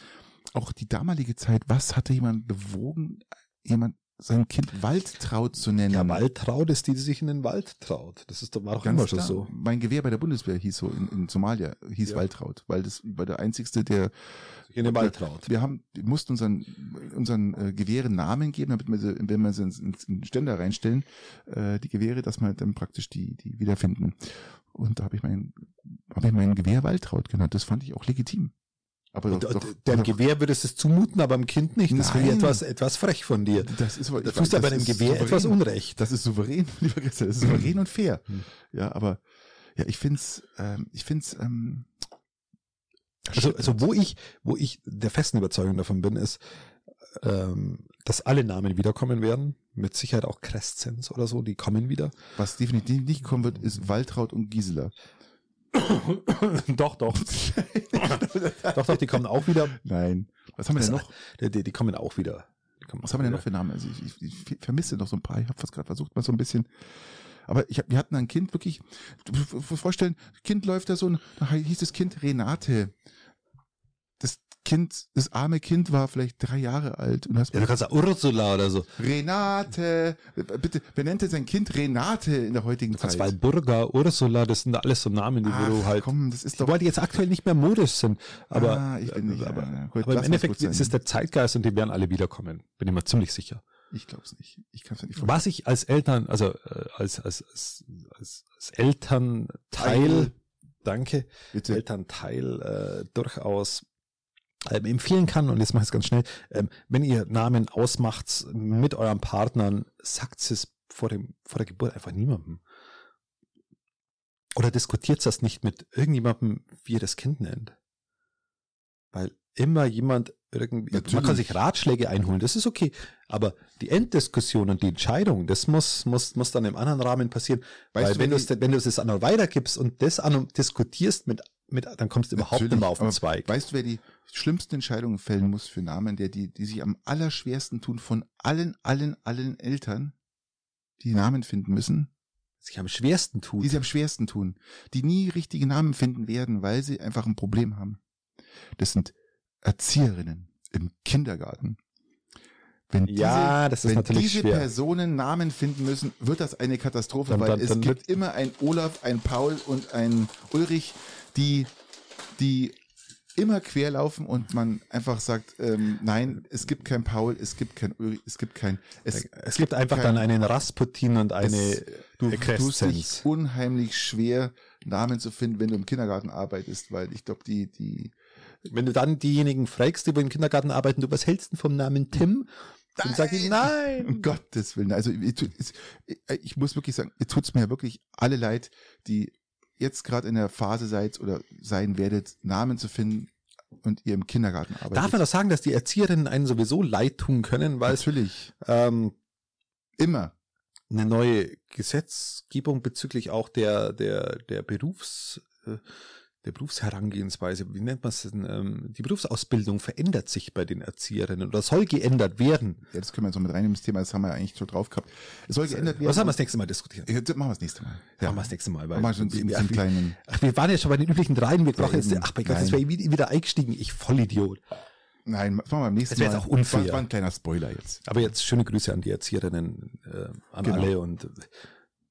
auch die damalige Zeit, was hatte jemand bewogen, jemand sein Kind Waldtraud zu nennen? Ja, Waldtraut ist die, die sich in den Wald traut. Das ist doch, war doch Ganz immer schon klar. so. Mein Gewehr bei der Bundeswehr hieß so in, in Somalia, hieß Ja. Waltraud, weil das war der einzigste, der in den Wald traut. wir haben, wir mussten unseren, unseren äh, Gewehren Namen geben, damit wir sie, wenn wir sie ins, ins in den Ständer reinstellen, äh, die Gewehre, dass wir dann praktisch die, die wiederfinden. Und da habe ich mein, habe ich mein Gewehr Waltraud genannt. Das fand ich auch legitim. Aber Und, doch, doch, Gewehr würdest du es zumuten, aber dem Kind nicht. Das Nein. etwas, etwas frech von dir. das ist, ich tust du aber das dem Gewehr souverän. etwas Unrecht. Das ist souverän, [laughs] lieber Christian, das ist souverän und fair. Hm. Ja, aber ja, ich find's, ähm, ich find's, ähm, Also, also wo ich, wo ich der festen Überzeugung davon bin, ist, ähm, dass alle Namen wiederkommen werden. Mit Sicherheit auch Crescens oder so, die kommen wieder. was definitiv nicht kommen wird, ist Waltraud und Gisela. Doch, doch. doch, doch, die kommen auch wieder. Nein. Was haben wir denn noch? Die, die, die kommen auch wieder. Kommen Was haben wir denn noch für Namen? Also ich, ich, ich vermisse noch so ein paar. Ich habe fast gerade versucht, mal so ein bisschen. Aber ich hab, wir hatten ein Kind wirklich. Du musst vorstellen, Kind läuft da so, und da hieß das Kind Renate. Das Kind, das arme Kind war vielleicht drei Jahre alt und hast Ja, du kannst ja Ursula oder so. Renate, bitte, wer nennt denn sein Kind Renate in der heutigen Du kannst Zeit? Walburga, Ursula, das sind alles so Namen, die Ach, du halt. komm, das ist Die doch. wollte jetzt aktuell nicht mehr modisch sind, aber, Ah, ich bin nicht. aber, ja, gut, aber im Endeffekt ist es der Zeitgeist und die werden alle wiederkommen. Bin ich mir ziemlich sicher. Ich glaub's nicht. Ich kann's mir nicht vorstellen. Was ich als Eltern, also äh, als, als, als, als, als Elternteil, Teil. danke, Bitte. Elternteil äh, durchaus ähm, empfehlen kann, und jetzt mache ich es ganz schnell, ähm, wenn ihr Namen ausmacht mit euren Partnern, sagt es vor, dem, vor der Geburt einfach niemandem. Oder diskutiert das nicht mit irgendjemandem, wie ihr das Kind nennt. Weil immer jemand irgendwie, man kann Natürlich. sich Ratschläge einholen, das ist okay. Aber die Enddiskussion und die Entscheidung, das muss, muss, muss dann im anderen Rahmen passieren. Weißt Weil du, wenn wenn du es, wenn du es an weitergibst und das an diskutierst mit, mit, dann kommst du überhaupt nicht mehr auf den Zweig. Weißt du, wer die schlimmsten Entscheidungen fällen muss für Namen, der die, die sich am allerschwersten tun von allen, allen, allen Eltern, die Namen finden müssen, sich am schwersten tut. die sie am schwersten tun, die nie richtige Namen finden werden, weil sie einfach ein Problem haben. Das sind Erzieherinnen im Kindergarten. Wenn diese, ja, das ist wenn diese schwer. Personen Namen finden müssen, wird das eine Katastrophe, Dann- weil dann- es dann gibt immer ein Olaf, ein Paul und ein Ulrich, die, die immer querlaufen und man einfach sagt, ähm, nein, es gibt kein Paul, es gibt kein Ulrich, es gibt kein, es, es gibt einfach kein- dann einen Rasputin und eine es- du tust dich unheimlich schwer, Namen zu finden, wenn du im Kindergarten arbeitest, weil ich glaube, die, die, Wenn du dann diejenigen fragst, die wo im Kindergarten arbeiten, du, was hältst du vom Namen Tim? Dann sag ich, um nein. Gottes Willen, also ich, ich, ich muss wirklich sagen, ihr tut's mir wirklich alle leid, die jetzt gerade in der Phase seid oder sein werdet, Namen zu finden und ihr im Kindergarten arbeitet. Darf man das sagen, dass die Erzieherinnen einen sowieso leid tun können, weil es Natürlich. ähm, Immer. eine neue Gesetzgebung bezüglich auch der, der, der Berufs, äh, der Berufsherangehensweise, wie nennt man es denn, ähm, die Berufsausbildung verändert sich bei den Erzieherinnen oder soll geändert werden. Ja, das können wir jetzt noch mit reinnehmen, das Thema, das haben wir ja eigentlich schon drauf gehabt. Es soll geändert werden. Was haben wir das nächste Mal diskutieren? Ja, das machen wir das nächste Mal. Machen wir das nächste Mal. Weil wir schon wir, wir, kleinen, ach, wir waren ja schon bei den üblichen dreien, wir brauchen jetzt, ach mein Gott, jetzt wäre ich wieder eingestiegen, ich Vollidiot. nein, das machen wir beim nächsten Das wäre Mal. jetzt auch unfair. War, war ein kleiner Spoiler jetzt. Aber jetzt schöne Grüße an die Erzieherinnen, äh, an Genau. alle und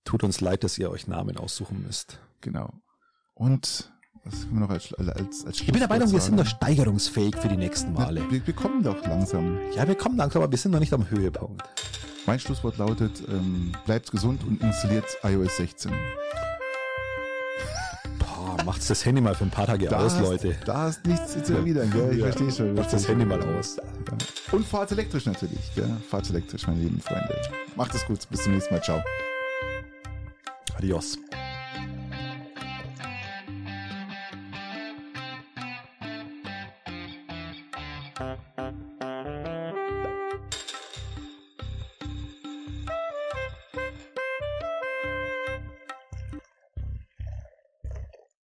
tut uns leid, dass ihr euch Namen aussuchen müsst. Genau. Und, was können wir noch als, als, als Ich bin der Meinung, wir sind noch steigerungsfähig für die nächsten Male. Wir, wir kommen doch langsam. Ja, wir kommen langsam, aber wir sind noch nicht am Höhepunkt. Mein Schlusswort lautet, ähm, bleibt gesund und installiert iOS 16. Boah, macht's das Handy mal für ein paar Tage aus, hast- Leute. Da ist nichts zu erwidern, gell? Ich Ja. verstehe schon. Macht das Handy mal aus. Und fahrt elektrisch natürlich, gell? Fahrt elektrisch, meine lieben Freunde. Macht es gut, bis zum nächsten Mal, ciao. Adios.